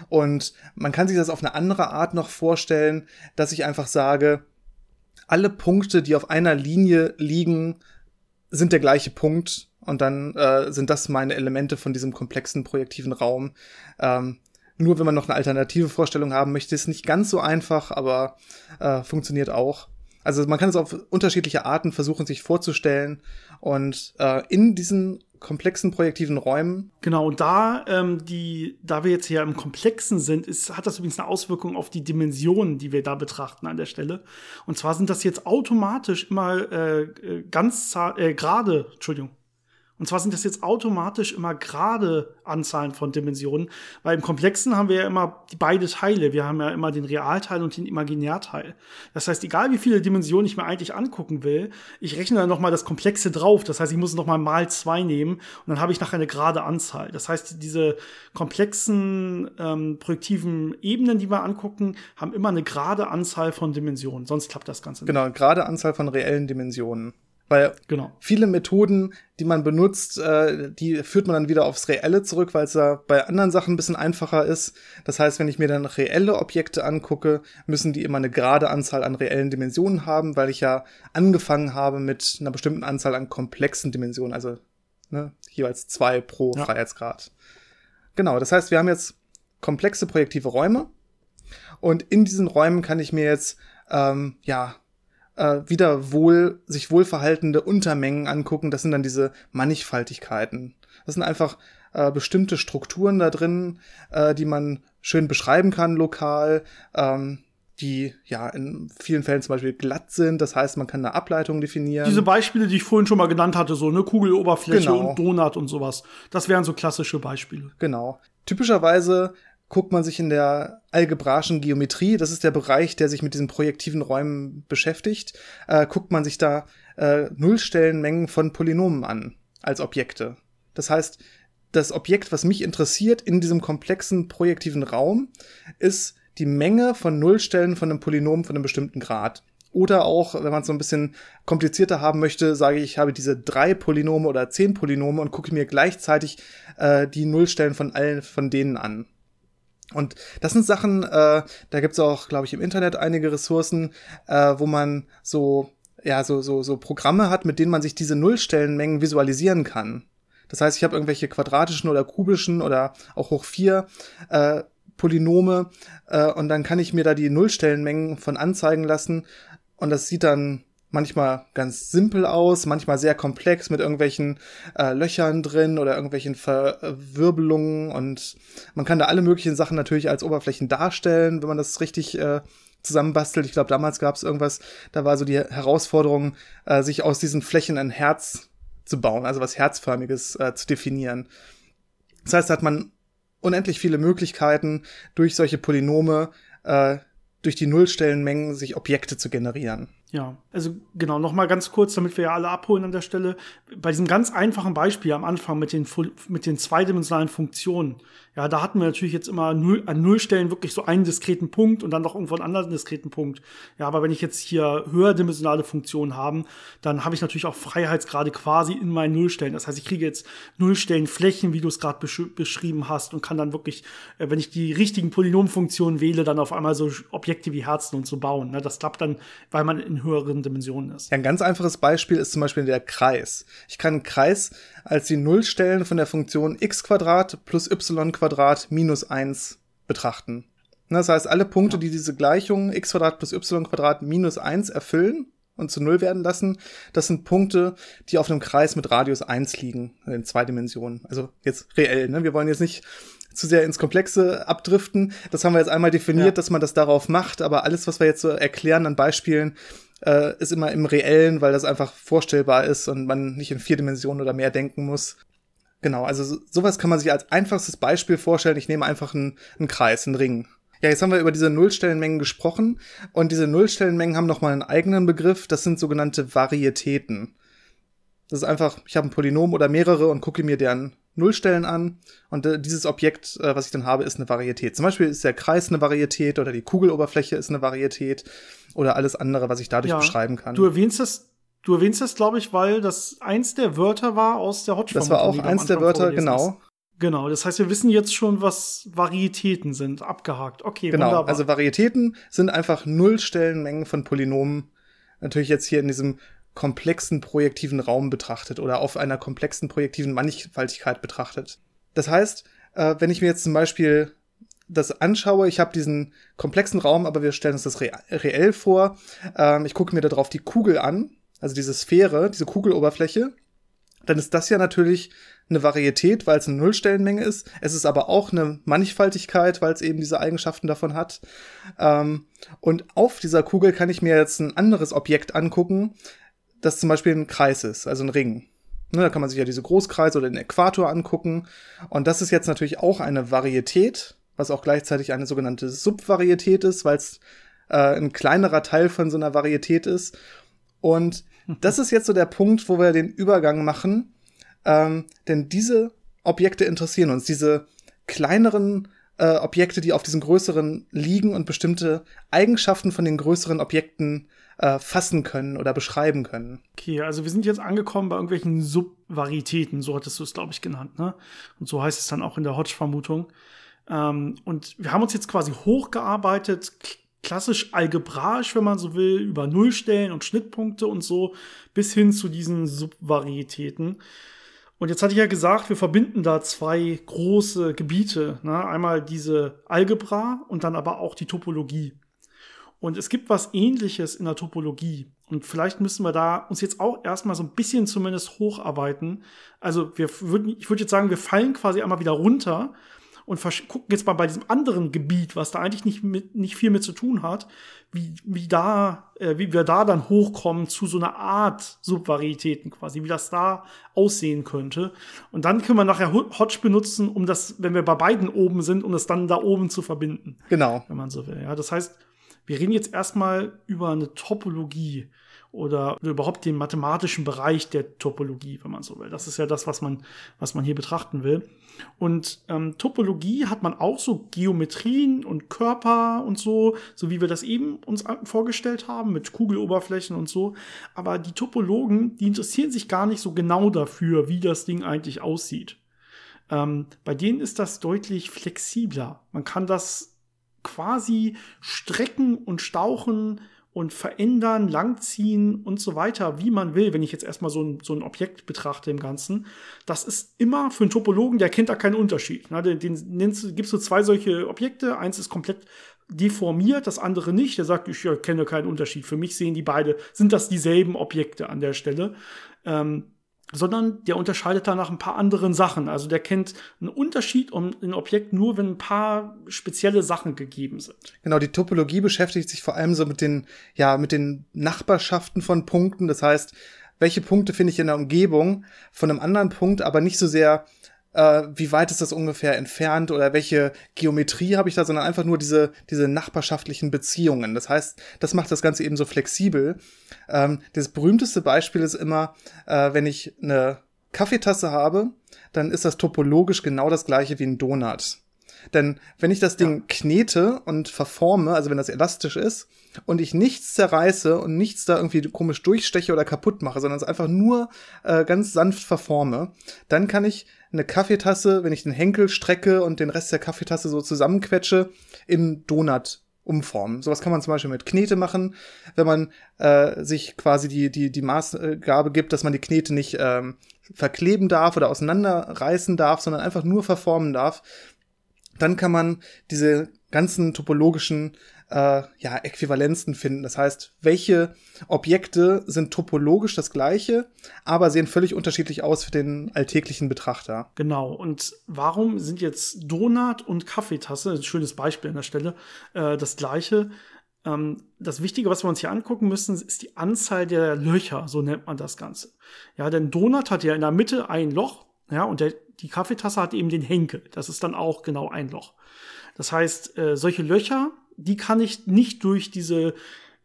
und man kann sich das auf eine andere Art noch vorstellen, dass ich einfach sage, alle Punkte, die auf einer Linie liegen, sind der gleiche Punkt und dann äh, sind das meine Elemente von diesem komplexen projektiven Raum. Ähm, nur wenn man noch eine alternative Vorstellung haben möchte, ist nicht ganz so einfach, aber äh, funktioniert auch. Also man kann es auf unterschiedliche Arten versuchen, sich vorzustellen. Und äh, in diesen komplexen projektiven Räumen. Genau, und da, ähm, die, da wir jetzt hier im Komplexen sind, ist, hat das übrigens eine Auswirkung auf die Dimensionen, die wir da betrachten an der Stelle. Und zwar sind das jetzt automatisch immer äh, äh ganz äh, gerade, Entschuldigung, und zwar sind das jetzt automatisch immer gerade Anzahlen von Dimensionen, weil im Komplexen haben wir ja immer die beide Teile. Wir haben ja immer den Realteil und den Imaginärteil. Das heißt, egal wie viele Dimensionen ich mir eigentlich angucken will, ich rechne dann nochmal das Komplexe drauf. Das heißt, ich muss nochmal mal zwei nehmen und dann habe ich nachher eine gerade Anzahl. Das heißt, diese komplexen ähm, projektiven Ebenen, die wir angucken, haben immer eine gerade Anzahl von Dimensionen. Sonst klappt das Ganze nicht. Genau, gerade Anzahl von reellen Dimensionen. Weil genau. viele Methoden, die man benutzt, äh, die führt man dann wieder aufs Reelle zurück, weil es ja bei anderen Sachen ein bisschen einfacher ist. Das heißt, wenn ich mir dann reelle Objekte angucke, müssen die immer eine gerade Anzahl an reellen Dimensionen haben, weil ich ja angefangen habe mit einer bestimmten Anzahl an komplexen Dimensionen, also ne, jeweils zwei pro ja. Freiheitsgrad. Genau, das heißt, wir haben jetzt komplexe projektive Räume und in diesen Räumen kann ich mir jetzt ähm, ja äh, wieder wohl, sich wohlverhaltende Untermengen angucken. Das sind dann diese Mannigfaltigkeiten. Das sind einfach äh, bestimmte Strukturen da drin, äh, die man schön beschreiben kann lokal, ähm, die ja in vielen Fällen zum Beispiel glatt sind. Das heißt, man kann eine Ableitung definieren. Diese Beispiele, die ich vorhin schon mal genannt hatte, so eine Kugeloberfläche genau. und Donut und sowas, das wären so klassische Beispiele. Genau. Typischerweise guckt man sich in der algebraischen Geometrie, das ist der Bereich, der sich mit diesen projektiven Räumen beschäftigt, äh, guckt man sich da äh, Nullstellenmengen von Polynomen an als Objekte. Das heißt, das Objekt, was mich interessiert in diesem komplexen projektiven Raum, ist die Menge von Nullstellen von einem Polynom von einem bestimmten Grad. Oder auch, wenn man es so ein bisschen komplizierter haben möchte, sage ich, ich habe diese drei Polynome oder zehn Polynome und gucke mir gleichzeitig äh, die Nullstellen von allen von denen an. Und das sind Sachen, äh, da gibt's auch, glaube ich, im Internet einige Ressourcen, äh, wo man so, ja, so, so, so Programme hat, mit denen man sich diese Nullstellenmengen visualisieren kann. Das heißt, ich habe irgendwelche quadratischen oder kubischen oder auch hoch vier äh, Polynome äh, und dann kann ich mir da die Nullstellenmengen von anzeigen lassen und das sieht dann manchmal ganz simpel aus, manchmal sehr komplex mit irgendwelchen äh, Löchern drin oder irgendwelchen Verwirbelungen und man kann da alle möglichen Sachen natürlich als Oberflächen darstellen, wenn man das richtig äh, zusammenbastelt. Ich glaube, damals gab es irgendwas, da war so die Herausforderung, äh, sich aus diesen Flächen ein Herz zu bauen, also was Herzförmiges äh, zu definieren. Das heißt, da hat man unendlich viele Möglichkeiten, durch solche Polynome, äh, durch die Nullstellenmengen sich Objekte zu generieren. Ja, also genau, noch mal ganz kurz, damit wir ja alle abholen an der Stelle. Bei diesem ganz einfachen Beispiel am Anfang mit den, mit den zweidimensionalen Funktionen, ja, da hatten wir natürlich jetzt immer null, an Nullstellen wirklich so einen diskreten Punkt und dann noch irgendwo einen anderen diskreten Punkt. Ja, aber wenn ich jetzt hier höherdimensionale Funktionen habe, dann habe ich natürlich auch Freiheitsgrade quasi in meinen Nullstellen. Das heißt, ich kriege jetzt Nullstellenflächen, wie du es gerade besch beschrieben hast und kann dann wirklich, äh, wenn ich die richtigen Polynomfunktionen wähle, dann auf einmal so Objekte wie Herzen und so bauen. Ne? Das klappt dann, weil man in höheren Dimensionen ist. Ja, ein ganz einfaches Beispiel ist zum Beispiel der Kreis. Ich kann einen Kreis als die Nullstellen von der Funktion x plus y minus 1 betrachten. Das heißt, alle Punkte, die diese Gleichung x plus y minus 1 erfüllen und zu Null werden lassen, das sind Punkte, die auf einem Kreis mit Radius 1 liegen, in zwei Dimensionen. Also jetzt reell, ne? Wir wollen jetzt nicht zu sehr ins Komplexe abdriften. Das haben wir jetzt einmal definiert, ja. dass man das darauf macht, aber alles, was wir jetzt so erklären an Beispielen, äh, ist immer im Reellen, weil das einfach vorstellbar ist und man nicht in vier Dimensionen oder mehr denken muss. Genau, also so, sowas kann man sich als einfachstes Beispiel vorstellen. Ich nehme einfach einen, einen Kreis, einen Ring. Ja, jetzt haben wir über diese Nullstellenmengen gesprochen und diese Nullstellenmengen haben nochmal einen eigenen Begriff. Das sind sogenannte Varietäten. Das ist einfach, ich habe ein Polynom oder mehrere und gucke mir deren Nullstellen an und äh, dieses Objekt, äh, was ich dann habe, ist eine Varietät. Zum Beispiel ist der Kreis eine Varietät oder die Kugeloberfläche ist eine Varietät oder alles andere, was ich dadurch ja, beschreiben kann. Du erwähnst das, du erwähnst das, glaube ich, weil das eins der Wörter war aus der Hotspot. Das war auch eins der Wörter, genau. Ist. Genau, das heißt, wir wissen jetzt schon, was Varietäten sind, abgehakt. Okay, genau. Wunderbar. Also Varietäten sind einfach Nullstellenmengen von Polynomen. Natürlich jetzt hier in diesem komplexen projektiven Raum betrachtet oder auf einer komplexen projektiven Mannigfaltigkeit betrachtet. Das heißt, äh, wenn ich mir jetzt zum Beispiel das anschaue, ich habe diesen komplexen Raum, aber wir stellen uns das reell vor. Ähm, ich gucke mir darauf die Kugel an, also diese Sphäre, diese Kugeloberfläche. dann ist das ja natürlich eine Varietät, weil es eine Nullstellenmenge ist. Es ist aber auch eine Mannigfaltigkeit, weil es eben diese Eigenschaften davon hat. Ähm, und auf dieser Kugel kann ich mir jetzt ein anderes Objekt angucken, das zum Beispiel ein Kreis ist, also ein Ring. Ne, da kann man sich ja diese Großkreise oder den Äquator angucken. Und das ist jetzt natürlich auch eine Varietät, was auch gleichzeitig eine sogenannte Subvarietät ist, weil es äh, ein kleinerer Teil von so einer Varietät ist. Und das ist jetzt so der Punkt, wo wir den Übergang machen ähm, denn diese Objekte interessieren uns, diese kleineren äh, Objekte, die auf diesen größeren liegen und bestimmte Eigenschaften von den größeren Objekten äh, fassen können oder beschreiben können. Okay, also wir sind jetzt angekommen bei irgendwelchen Subvarietäten, so hattest du es, glaube ich, genannt, ne? Und so heißt es dann auch in der Hodge-Vermutung. Ähm, und wir haben uns jetzt quasi hochgearbeitet, klassisch algebraisch, wenn man so will, über Nullstellen und Schnittpunkte und so, bis hin zu diesen Subvarietäten. Und jetzt hatte ich ja gesagt, wir verbinden da zwei große Gebiete. Ne? Einmal diese Algebra und dann aber auch die Topologie. Und es gibt was ähnliches in der Topologie. Und vielleicht müssen wir da uns jetzt auch erstmal so ein bisschen zumindest hocharbeiten. Also wir würden, ich würde jetzt sagen, wir fallen quasi einmal wieder runter und gucken jetzt mal bei diesem anderen Gebiet, was da eigentlich nicht, mit, nicht viel mit zu tun hat, wie, wie, da, äh, wie wir da dann hochkommen zu so einer Art Subvarietäten quasi, wie das da aussehen könnte. Und dann können wir nachher Hodge benutzen, um das, wenn wir bei beiden oben sind, um das dann da oben zu verbinden. Genau. Wenn man so will. Ja, das heißt, wir reden jetzt erstmal über eine Topologie oder überhaupt den mathematischen Bereich der Topologie, wenn man so will. Das ist ja das, was man, was man hier betrachten will. Und ähm, Topologie hat man auch so Geometrien und Körper und so, so wie wir das eben uns vorgestellt haben mit Kugeloberflächen und so. Aber die Topologen, die interessieren sich gar nicht so genau dafür, wie das Ding eigentlich aussieht. Ähm, bei denen ist das deutlich flexibler. Man kann das quasi strecken und stauchen und verändern, langziehen und so weiter, wie man will, wenn ich jetzt erstmal so ein, so ein Objekt betrachte im Ganzen. Das ist immer für einen Topologen, der kennt da keinen Unterschied. Ne? Den, den nennst, gibst du zwei solche Objekte, eins ist komplett deformiert, das andere nicht. Der sagt, ich ja, kenne keinen Unterschied. Für mich sehen die beide, sind das dieselben Objekte an der Stelle. Ähm, sondern der unterscheidet da nach ein paar anderen Sachen. Also der kennt einen Unterschied um ein Objekt nur, wenn ein paar spezielle Sachen gegeben sind. Genau, die Topologie beschäftigt sich vor allem so mit den, ja, mit den Nachbarschaften von Punkten. Das heißt, welche Punkte finde ich in der Umgebung von einem anderen Punkt, aber nicht so sehr äh, wie weit ist das ungefähr entfernt oder welche Geometrie habe ich da, sondern einfach nur diese, diese nachbarschaftlichen Beziehungen. Das heißt, das macht das Ganze eben so flexibel. Ähm, das berühmteste Beispiel ist immer, äh, wenn ich eine Kaffeetasse habe, dann ist das topologisch genau das gleiche wie ein Donut. Denn wenn ich das Ding ja. knete und verforme, also wenn das elastisch ist, und ich nichts zerreiße und nichts da irgendwie komisch durchsteche oder kaputt mache, sondern es einfach nur äh, ganz sanft verforme, dann kann ich eine Kaffeetasse, wenn ich den Henkel strecke und den Rest der Kaffeetasse so zusammenquetsche, in Donut umformen. Sowas kann man zum Beispiel mit Knete machen, wenn man äh, sich quasi die, die, die Maßgabe gibt, dass man die Knete nicht ähm, verkleben darf oder auseinanderreißen darf, sondern einfach nur verformen darf. Dann kann man diese ganzen topologischen äh, ja, Äquivalenzen finden. Das heißt, welche Objekte sind topologisch das gleiche, aber sehen völlig unterschiedlich aus für den alltäglichen Betrachter. Genau. Und warum sind jetzt Donut und Kaffeetasse, ein schönes Beispiel an der Stelle, äh, das gleiche? Ähm, das Wichtige, was wir uns hier angucken müssen, ist die Anzahl der Löcher, so nennt man das Ganze. Ja, denn Donut hat ja in der Mitte ein Loch, ja, und der, die Kaffeetasse hat eben den Henkel. Das ist dann auch genau ein Loch. Das heißt, äh, solche Löcher die kann ich nicht durch diese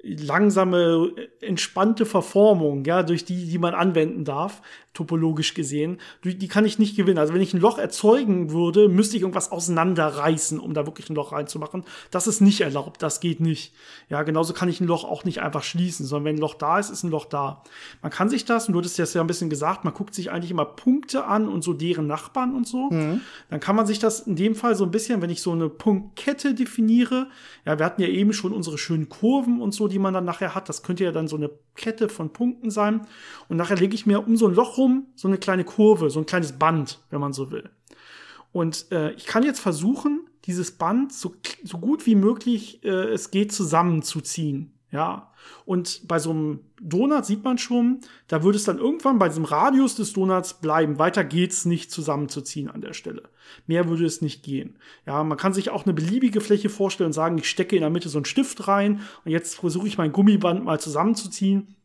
langsame, entspannte Verformung, ja, durch die, die man anwenden darf, topologisch gesehen, die kann ich nicht gewinnen. Also wenn ich ein Loch erzeugen würde, müsste ich irgendwas auseinanderreißen, um da wirklich ein Loch reinzumachen. Das ist nicht erlaubt, das geht nicht. Ja, genauso kann ich ein Loch auch nicht einfach schließen, sondern wenn ein Loch da ist, ist ein Loch da. Man kann sich das, und du hattest das ja ein bisschen gesagt, man guckt sich eigentlich immer Punkte an und so deren Nachbarn und so. Mhm. Dann kann man sich das in dem Fall so ein bisschen, wenn ich so eine Punktkette definiere, ja, wir hatten ja eben schon unsere schönen Kurven und so, die man dann nachher hat. Das könnte ja dann so eine Kette von Punkten sein. Und nachher lege ich mir um so ein Loch rum rum so eine kleine Kurve, so ein kleines Band, wenn man so will. Und äh, ich kann jetzt versuchen, dieses Band so, so gut wie möglich äh, es geht zusammenzuziehen. Ja, und bei so einem Donut sieht man schon, da würde es dann irgendwann bei diesem Radius des Donuts bleiben. Weiter geht's nicht zusammenzuziehen an der Stelle. Mehr würde es nicht gehen. Ja, man kann sich auch eine beliebige Fläche vorstellen und sagen, ich stecke in der Mitte so einen Stift rein und jetzt versuche ich mein Gummiband mal zusammenzuziehen.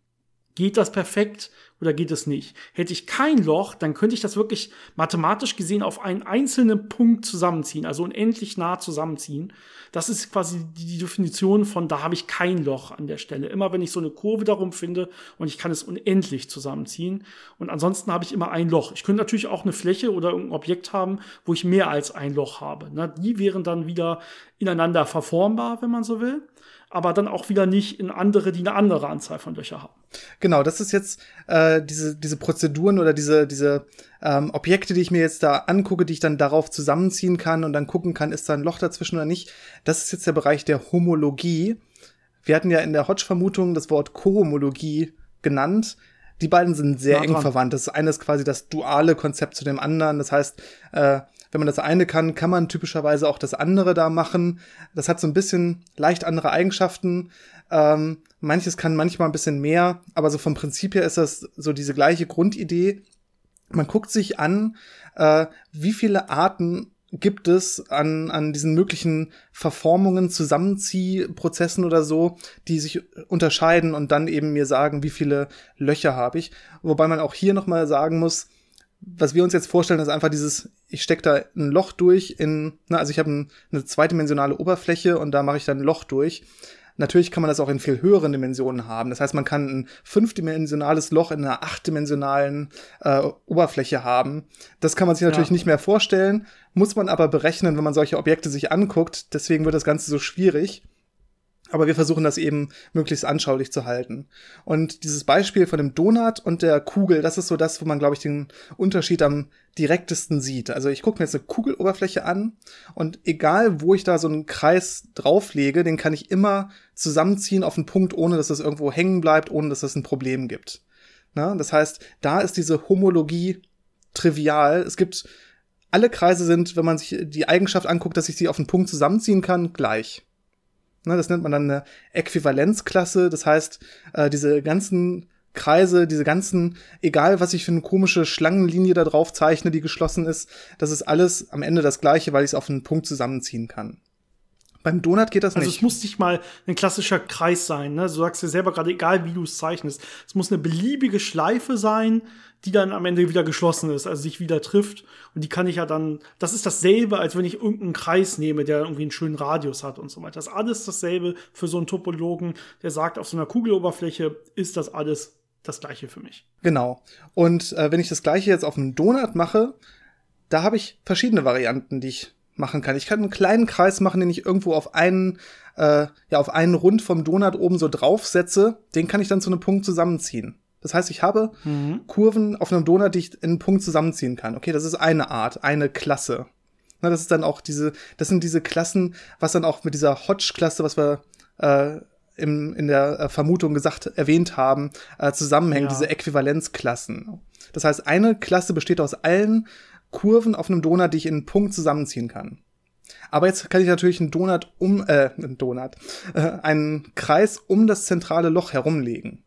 Geht das perfekt oder geht es nicht? Hätte ich kein Loch, dann könnte ich das wirklich mathematisch gesehen auf einen einzelnen Punkt zusammenziehen, also unendlich nah zusammenziehen. Das ist quasi die Definition von, da habe ich kein Loch an der Stelle. Immer wenn ich so eine Kurve darum finde und ich kann es unendlich zusammenziehen. Und ansonsten habe ich immer ein Loch. Ich könnte natürlich auch eine Fläche oder ein Objekt haben, wo ich mehr als ein Loch habe. die wären dann wieder ineinander verformbar, wenn man so will aber dann auch wieder nicht in andere, die eine andere Anzahl von Löcher haben. Genau, das ist jetzt äh, diese, diese Prozeduren oder diese, diese ähm, Objekte, die ich mir jetzt da angucke, die ich dann darauf zusammenziehen kann und dann gucken kann, ist da ein Loch dazwischen oder nicht. Das ist jetzt der Bereich der Homologie. Wir hatten ja in der Hodge-Vermutung das Wort Kohomologie genannt. Die beiden sind sehr Na, eng verwandt. Das eine ist quasi das duale Konzept zu dem anderen. Das heißt, äh, wenn man das eine kann, kann man typischerweise auch das andere da machen. Das hat so ein bisschen leicht andere Eigenschaften. Ähm, manches kann manchmal ein bisschen mehr, aber so vom Prinzip her ist das so diese gleiche Grundidee. Man guckt sich an, äh, wie viele Arten gibt es an, an diesen möglichen Verformungen, Zusammenziehprozessen oder so, die sich unterscheiden und dann eben mir sagen, wie viele Löcher habe ich. Wobei man auch hier nochmal sagen muss, was wir uns jetzt vorstellen, ist einfach dieses, ich stecke da ein Loch durch in, na, also ich habe ein, eine zweidimensionale Oberfläche und da mache ich dann ein Loch durch. Natürlich kann man das auch in viel höheren Dimensionen haben. Das heißt, man kann ein fünfdimensionales Loch in einer achtdimensionalen äh, Oberfläche haben. Das kann man sich natürlich ja. nicht mehr vorstellen, muss man aber berechnen, wenn man solche Objekte sich anguckt. Deswegen wird das Ganze so schwierig. Aber wir versuchen das eben möglichst anschaulich zu halten. Und dieses Beispiel von dem Donut und der Kugel, das ist so das, wo man, glaube ich, den Unterschied am direktesten sieht. Also ich gucke mir jetzt eine Kugeloberfläche an und egal, wo ich da so einen Kreis drauflege, den kann ich immer zusammenziehen auf einen Punkt, ohne dass das irgendwo hängen bleibt, ohne dass es das ein Problem gibt. Na, das heißt, da ist diese Homologie trivial. Es gibt alle Kreise sind, wenn man sich die Eigenschaft anguckt, dass ich sie auf einen Punkt zusammenziehen kann, gleich. Ne, das nennt man dann eine Äquivalenzklasse. Das heißt, äh, diese ganzen Kreise, diese ganzen, egal was ich für eine komische Schlangenlinie da drauf zeichne, die geschlossen ist, das ist alles am Ende das gleiche, weil ich es auf einen Punkt zusammenziehen kann. Beim Donut geht das also nicht. Also es muss nicht mal ein klassischer Kreis sein. Ne? Du sagst ja selber gerade, egal wie du es zeichnest. Es muss eine beliebige Schleife sein, die dann am Ende wieder geschlossen ist, also sich wieder trifft. Und die kann ich ja dann, das ist dasselbe, als wenn ich irgendeinen Kreis nehme, der irgendwie einen schönen Radius hat und so weiter. Das ist alles dasselbe für so einen Topologen, der sagt, auf so einer Kugeloberfläche ist das alles das gleiche für mich. Genau. Und äh, wenn ich das gleiche jetzt auf einem Donut mache, da habe ich verschiedene Varianten, die ich machen kann. Ich kann einen kleinen Kreis machen, den ich irgendwo auf einen, äh, ja, auf einen Rund vom Donut oben so draufsetze. Den kann ich dann zu einem Punkt zusammenziehen. Das heißt, ich habe mhm. Kurven auf einem Donut, die ich in einen Punkt zusammenziehen kann. Okay, das ist eine Art, eine Klasse. Na, das ist dann auch diese, das sind diese Klassen, was dann auch mit dieser Hodge-Klasse, was wir äh, im, in der äh, Vermutung gesagt, erwähnt haben, äh, zusammenhängen, ja. diese Äquivalenzklassen. Das heißt, eine Klasse besteht aus allen Kurven auf einem Donut, die ich in einen Punkt zusammenziehen kann. Aber jetzt kann ich natürlich einen Donut um, äh, einen Donut, äh, einen Kreis um das zentrale Loch herumlegen.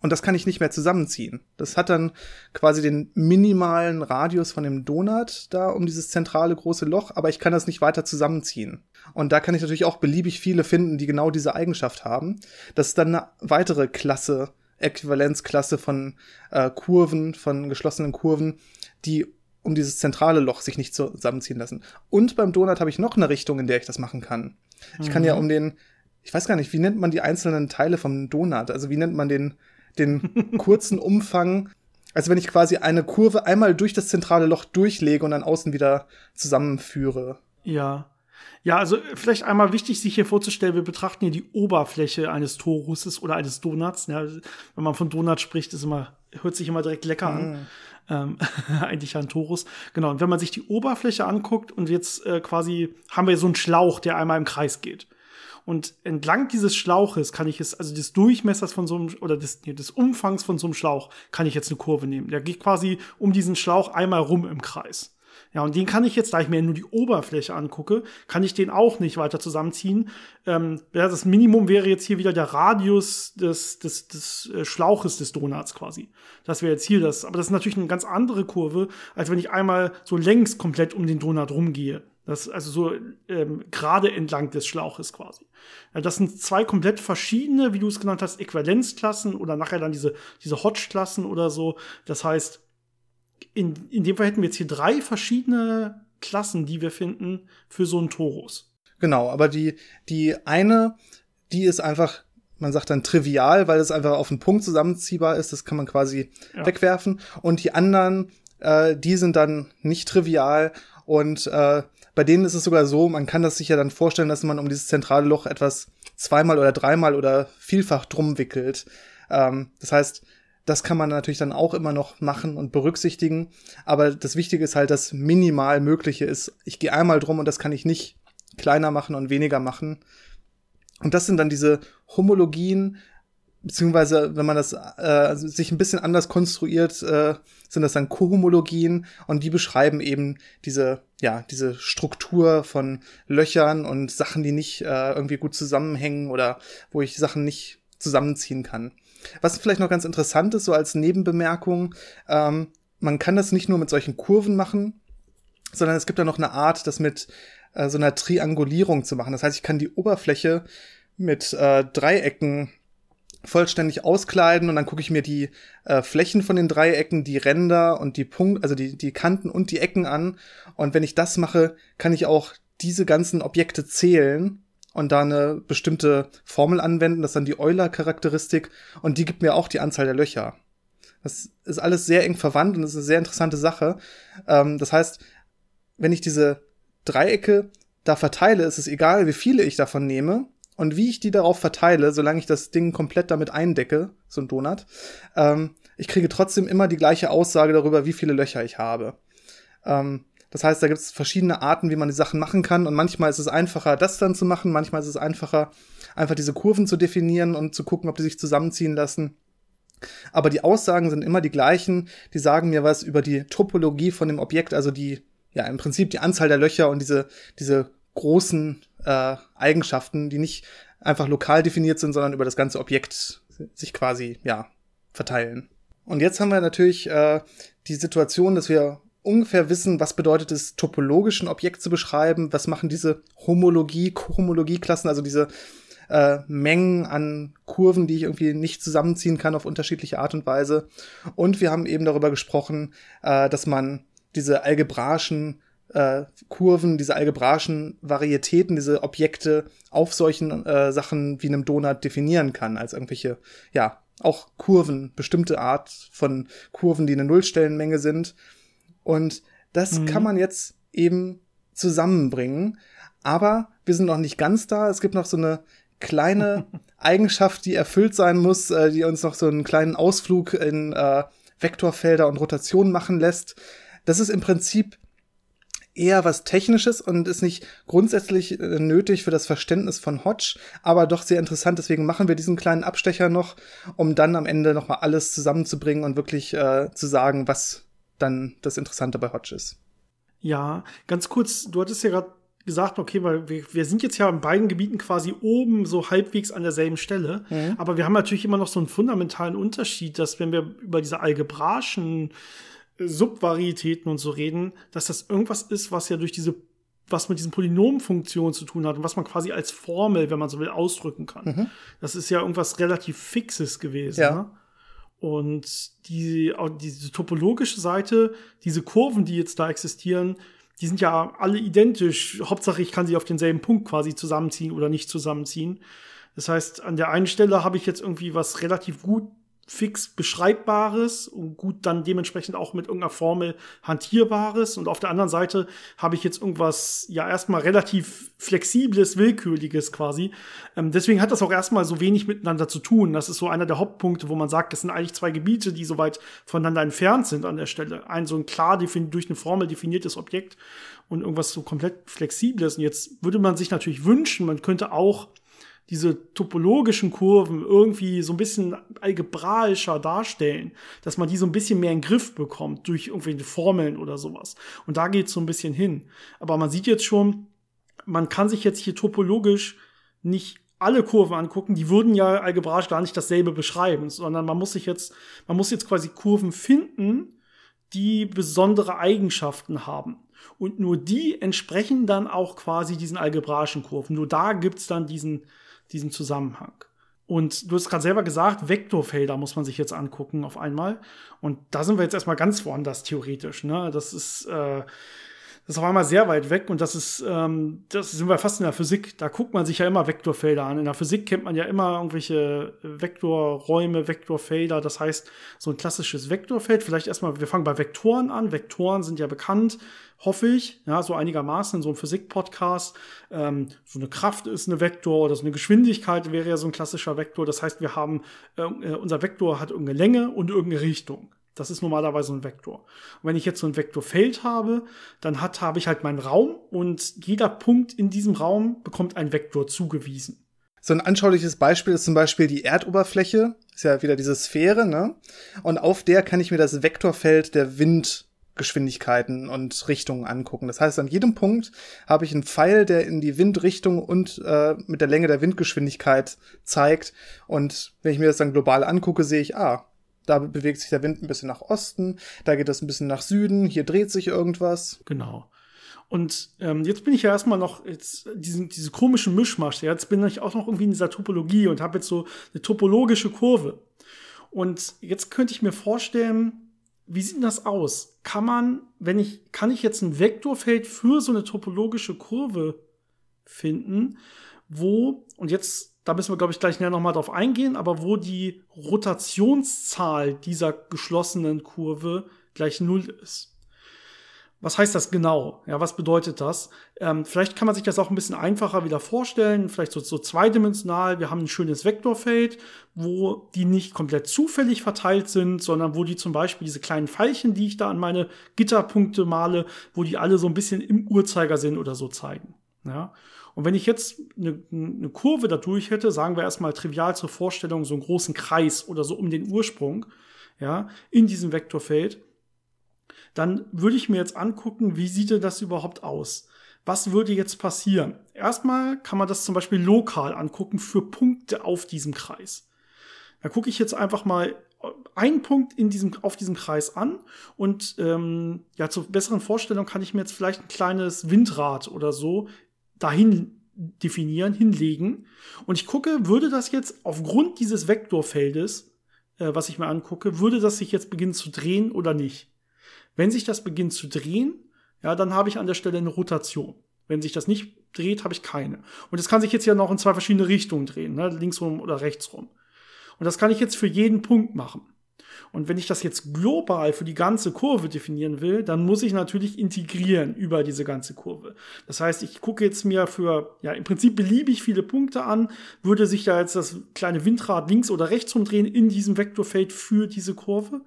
Und das kann ich nicht mehr zusammenziehen. Das hat dann quasi den minimalen Radius von dem Donut da um dieses zentrale große Loch, aber ich kann das nicht weiter zusammenziehen. Und da kann ich natürlich auch beliebig viele finden, die genau diese Eigenschaft haben. Das ist dann eine weitere Klasse, Äquivalenzklasse von äh, Kurven, von geschlossenen Kurven, die um dieses zentrale Loch sich nicht zusammenziehen lassen. Und beim Donut habe ich noch eine Richtung, in der ich das machen kann. Ich kann ja mhm. um den, ich weiß gar nicht, wie nennt man die einzelnen Teile vom Donut? Also wie nennt man den den kurzen Umfang, als wenn ich quasi eine Kurve einmal durch das zentrale Loch durchlege und dann außen wieder zusammenführe. Ja. Ja, also vielleicht einmal wichtig, sich hier vorzustellen, wir betrachten hier die Oberfläche eines Torusses oder eines Donuts. Ja, wenn man von Donut spricht, ist immer, hört sich immer direkt lecker an. Mm. Ähm, eigentlich ein Torus. Genau. Und wenn man sich die Oberfläche anguckt und jetzt äh, quasi haben wir so einen Schlauch, der einmal im Kreis geht. Und entlang dieses Schlauches kann ich es, also des Durchmessers von so einem, oder des, nee, des Umfangs von so einem Schlauch, kann ich jetzt eine Kurve nehmen. Der geht quasi um diesen Schlauch einmal rum im Kreis. Ja, und den kann ich jetzt, da ich mir nur die Oberfläche angucke, kann ich den auch nicht weiter zusammenziehen. Ähm, das Minimum wäre jetzt hier wieder der Radius des, des, des äh, Schlauches des Donuts quasi. Das wäre jetzt hier das. Aber das ist natürlich eine ganz andere Kurve, als wenn ich einmal so längs komplett um den Donut rumgehe. Das also so ähm, gerade entlang des Schlauches quasi. Ja, das sind zwei komplett verschiedene, wie du es genannt hast, Äquivalenzklassen oder nachher dann diese, diese Hodge-Klassen oder so. Das heißt, in, in dem Fall hätten wir jetzt hier drei verschiedene Klassen, die wir finden für so einen Torus. Genau, aber die, die eine, die ist einfach, man sagt dann trivial, weil es einfach auf den Punkt zusammenziehbar ist, das kann man quasi ja. wegwerfen. Und die anderen, äh, die sind dann nicht trivial und äh, bei denen ist es sogar so, man kann das sich ja dann vorstellen, dass man um dieses zentrale Loch etwas zweimal oder dreimal oder vielfach drum wickelt. Ähm, das heißt, das kann man natürlich dann auch immer noch machen und berücksichtigen. Aber das Wichtige ist halt, dass minimal Mögliche ist. Ich gehe einmal drum und das kann ich nicht kleiner machen und weniger machen. Und das sind dann diese Homologien, beziehungsweise wenn man das äh, sich ein bisschen anders konstruiert, äh, sind das dann Kohomologien und die beschreiben eben diese ja diese Struktur von Löchern und Sachen, die nicht äh, irgendwie gut zusammenhängen oder wo ich Sachen nicht zusammenziehen kann. Was vielleicht noch ganz interessant ist, so als Nebenbemerkung, ähm, man kann das nicht nur mit solchen Kurven machen, sondern es gibt da noch eine Art, das mit äh, so einer Triangulierung zu machen. Das heißt, ich kann die Oberfläche mit äh, Dreiecken vollständig auskleiden und dann gucke ich mir die äh, Flächen von den Dreiecken, die Ränder und die Punkte, also die, die Kanten und die Ecken an. Und wenn ich das mache, kann ich auch diese ganzen Objekte zählen und da eine bestimmte Formel anwenden. Das ist dann die Euler-Charakteristik und die gibt mir auch die Anzahl der Löcher. Das ist alles sehr eng verwandt und das ist eine sehr interessante Sache. Ähm, das heißt, wenn ich diese Dreiecke da verteile, ist es egal, wie viele ich davon nehme und wie ich die darauf verteile, solange ich das Ding komplett damit eindecke, so ein Donut, ähm, ich kriege trotzdem immer die gleiche Aussage darüber, wie viele Löcher ich habe. Ähm, das heißt, da gibt es verschiedene Arten, wie man die Sachen machen kann und manchmal ist es einfacher, das dann zu machen, manchmal ist es einfacher, einfach diese Kurven zu definieren und zu gucken, ob die sich zusammenziehen lassen. Aber die Aussagen sind immer die gleichen. Die sagen mir was über die Topologie von dem Objekt, also die, ja, im Prinzip die Anzahl der Löcher und diese, diese großen äh, Eigenschaften, die nicht einfach lokal definiert sind, sondern über das ganze Objekt sich quasi, ja, verteilen. Und jetzt haben wir natürlich äh, die Situation, dass wir ungefähr wissen, was bedeutet es, topologischen Objekt zu beschreiben, was machen diese Homologie, Kohomologieklassen, also diese äh, Mengen an Kurven, die ich irgendwie nicht zusammenziehen kann auf unterschiedliche Art und Weise. Und wir haben eben darüber gesprochen, äh, dass man diese algebraischen äh, Kurven, diese algebraischen Varietäten, diese Objekte auf solchen äh, Sachen wie einem Donut definieren kann, als irgendwelche, ja, auch Kurven, bestimmte Art von Kurven, die eine Nullstellenmenge sind. Und das mhm. kann man jetzt eben zusammenbringen. Aber wir sind noch nicht ganz da. Es gibt noch so eine kleine Eigenschaft, die erfüllt sein muss, äh, die uns noch so einen kleinen Ausflug in äh, Vektorfelder und Rotationen machen lässt. Das ist im Prinzip eher was Technisches und ist nicht grundsätzlich äh, nötig für das Verständnis von Hodge, aber doch sehr interessant. Deswegen machen wir diesen kleinen Abstecher noch, um dann am Ende nochmal alles zusammenzubringen und wirklich äh, zu sagen, was dann das Interessante bei Hodge ist. Ja, ganz kurz, du hattest ja gerade gesagt, okay, weil wir, wir sind jetzt ja in beiden Gebieten quasi oben so halbwegs an derselben Stelle, mhm. aber wir haben natürlich immer noch so einen fundamentalen Unterschied, dass wenn wir über diese algebraischen Subvarietäten und so reden, dass das irgendwas ist, was ja durch diese, was mit diesen Polynomfunktionen zu tun hat und was man quasi als Formel, wenn man so will, ausdrücken kann. Mhm. Das ist ja irgendwas relativ Fixes gewesen. Ja. Ne? Und die, diese topologische Seite, diese Kurven, die jetzt da existieren, die sind ja alle identisch. Hauptsache, ich kann sie auf denselben Punkt quasi zusammenziehen oder nicht zusammenziehen. Das heißt, an der einen Stelle habe ich jetzt irgendwie was relativ gut fix beschreibbares und gut dann dementsprechend auch mit irgendeiner Formel hantierbares und auf der anderen Seite habe ich jetzt irgendwas ja erstmal relativ flexibles, willkürliges quasi. Ähm, deswegen hat das auch erstmal so wenig miteinander zu tun. Das ist so einer der Hauptpunkte, wo man sagt, das sind eigentlich zwei Gebiete, die so weit voneinander entfernt sind an der Stelle. Ein so ein klar durch eine Formel definiertes Objekt und irgendwas so komplett flexibles. Und jetzt würde man sich natürlich wünschen, man könnte auch diese topologischen Kurven irgendwie so ein bisschen algebraischer darstellen, dass man die so ein bisschen mehr in den Griff bekommt durch irgendwelche Formeln oder sowas. Und da geht es so ein bisschen hin. Aber man sieht jetzt schon, man kann sich jetzt hier topologisch nicht alle Kurven angucken, die würden ja algebraisch gar nicht dasselbe beschreiben, sondern man muss sich jetzt, man muss jetzt quasi Kurven finden, die besondere Eigenschaften haben. Und nur die entsprechen dann auch quasi diesen algebraischen Kurven. Nur da gibt's dann diesen, diesen Zusammenhang. Und du hast gerade selber gesagt, Vektorfelder muss man sich jetzt angucken auf einmal. Und da sind wir jetzt erstmal ganz woanders theoretisch. Ne? Das ist, äh, das ist auf einmal sehr weit weg und das ist, ähm, das sind wir fast in der Physik. Da guckt man sich ja immer Vektorfelder an. In der Physik kennt man ja immer irgendwelche Vektorräume, Vektorfelder. Das heißt, so ein klassisches Vektorfeld. Vielleicht erstmal, wir fangen bei Vektoren an. Vektoren sind ja bekannt, hoffe ich, ja, so einigermaßen in so einem Physik-Podcast. Ähm, so eine Kraft ist eine Vektor oder so eine Geschwindigkeit wäre ja so ein klassischer Vektor. Das heißt, wir haben, äh, unser Vektor hat irgendeine Länge und irgendeine Richtung. Das ist normalerweise ein Vektor. Und wenn ich jetzt so ein Vektorfeld habe, dann hat, habe ich halt meinen Raum und jeder Punkt in diesem Raum bekommt ein Vektor zugewiesen. So ein anschauliches Beispiel ist zum Beispiel die Erdoberfläche. Ist ja wieder diese Sphäre, ne? Und auf der kann ich mir das Vektorfeld der Windgeschwindigkeiten und Richtungen angucken. Das heißt, an jedem Punkt habe ich einen Pfeil, der in die Windrichtung und äh, mit der Länge der Windgeschwindigkeit zeigt. Und wenn ich mir das dann global angucke, sehe ich, ah, da bewegt sich der Wind ein bisschen nach Osten, da geht es ein bisschen nach Süden, hier dreht sich irgendwas. Genau. Und ähm, jetzt bin ich ja erstmal noch jetzt diesen, diese komischen Mischmasch. Jetzt bin ich auch noch irgendwie in dieser Topologie und habe jetzt so eine topologische Kurve. Und jetzt könnte ich mir vorstellen, wie sieht denn das aus? Kann man, wenn ich, kann ich jetzt ein Vektorfeld für so eine topologische Kurve finden, wo, und jetzt da müssen wir, glaube ich, gleich näher nochmal drauf eingehen, aber wo die Rotationszahl dieser geschlossenen Kurve gleich null ist. Was heißt das genau? Ja, was bedeutet das? Ähm, vielleicht kann man sich das auch ein bisschen einfacher wieder vorstellen, vielleicht so, so zweidimensional. Wir haben ein schönes Vektorfeld, wo die nicht komplett zufällig verteilt sind, sondern wo die zum Beispiel diese kleinen Pfeilchen, die ich da an meine Gitterpunkte male, wo die alle so ein bisschen im Uhrzeigersinn oder so zeigen. Ja. Und wenn ich jetzt eine, eine Kurve dadurch hätte, sagen wir erstmal trivial zur Vorstellung, so einen großen Kreis oder so um den Ursprung, ja, in diesem Vektorfeld, dann würde ich mir jetzt angucken, wie sieht denn das überhaupt aus? Was würde jetzt passieren? Erstmal kann man das zum Beispiel lokal angucken für Punkte auf diesem Kreis. Da gucke ich jetzt einfach mal einen Punkt in diesem, auf diesem Kreis an und ähm, ja, zur besseren Vorstellung kann ich mir jetzt vielleicht ein kleines Windrad oder so dahin definieren, hinlegen. Und ich gucke, würde das jetzt aufgrund dieses Vektorfeldes, äh, was ich mir angucke, würde das sich jetzt beginnen zu drehen oder nicht? Wenn sich das beginnt zu drehen, ja, dann habe ich an der Stelle eine Rotation. Wenn sich das nicht dreht, habe ich keine. Und das kann sich jetzt ja noch in zwei verschiedene Richtungen drehen, ne? linksrum oder rechtsrum. Und das kann ich jetzt für jeden Punkt machen. Und wenn ich das jetzt global für die ganze Kurve definieren will, dann muss ich natürlich integrieren über diese ganze Kurve. Das heißt, ich gucke jetzt mir für, ja, im Prinzip beliebig viele Punkte an, würde sich da jetzt das kleine Windrad links oder rechts umdrehen in diesem Vektorfeld für diese Kurve.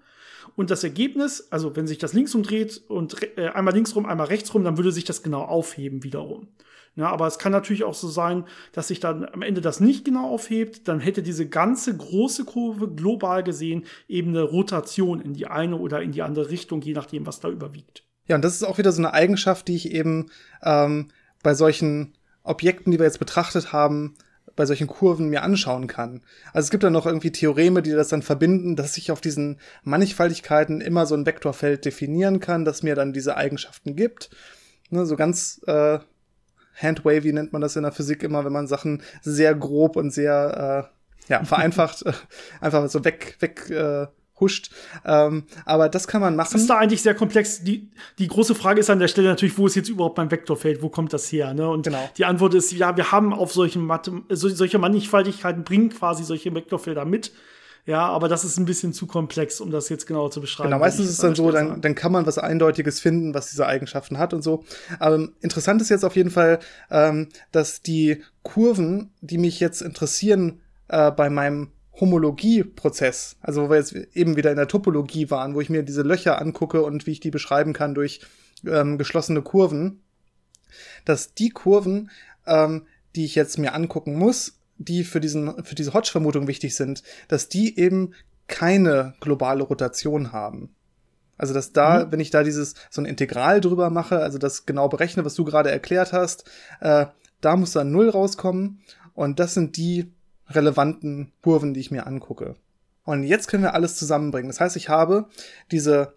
Und das Ergebnis, also wenn sich das links umdreht und äh, einmal links rum, einmal rechts rum, dann würde sich das genau aufheben wiederum. Ja, aber es kann natürlich auch so sein, dass sich dann am Ende das nicht genau aufhebt. Dann hätte diese ganze große Kurve global gesehen eben eine Rotation in die eine oder in die andere Richtung, je nachdem, was da überwiegt. Ja, und das ist auch wieder so eine Eigenschaft, die ich eben ähm, bei solchen Objekten, die wir jetzt betrachtet haben, bei solchen Kurven mir anschauen kann. Also es gibt dann noch irgendwie Theoreme, die das dann verbinden, dass ich auf diesen Mannigfaltigkeiten immer so ein Vektorfeld definieren kann, das mir dann diese Eigenschaften gibt. Ne, so ganz äh, Handwavy nennt man das in der Physik immer, wenn man Sachen sehr grob und sehr äh, ja, vereinfacht äh, einfach so weg, weg äh, huscht. Ähm, aber das kann man machen. Das ist da eigentlich sehr komplex. Die, die große Frage ist an der Stelle natürlich, wo ist jetzt überhaupt mein Vektorfeld? Wo kommt das her? Ne? Und genau. die Antwort ist, ja, wir haben auf solchen Mathe, solche Mannigfaltigkeiten bringen quasi solche Vektorfelder mit. Ja, aber das ist ein bisschen zu komplex, um das jetzt genau zu beschreiben. Genau, meistens ist es dann so, dann, dann kann man was Eindeutiges finden, was diese Eigenschaften hat und so. Ähm, interessant ist jetzt auf jeden Fall, ähm, dass die Kurven, die mich jetzt interessieren äh, bei meinem Homologieprozess, also wo wir jetzt eben wieder in der Topologie waren, wo ich mir diese Löcher angucke und wie ich die beschreiben kann durch ähm, geschlossene Kurven, dass die Kurven, ähm, die ich jetzt mir angucken muss, die für diesen, für diese Hodge-Vermutung wichtig sind, dass die eben keine globale Rotation haben. Also, dass da, mhm. wenn ich da dieses, so ein Integral drüber mache, also das genau berechne, was du gerade erklärt hast, äh, da muss dann Null rauskommen. Und das sind die relevanten Kurven, die ich mir angucke. Und jetzt können wir alles zusammenbringen. Das heißt, ich habe diese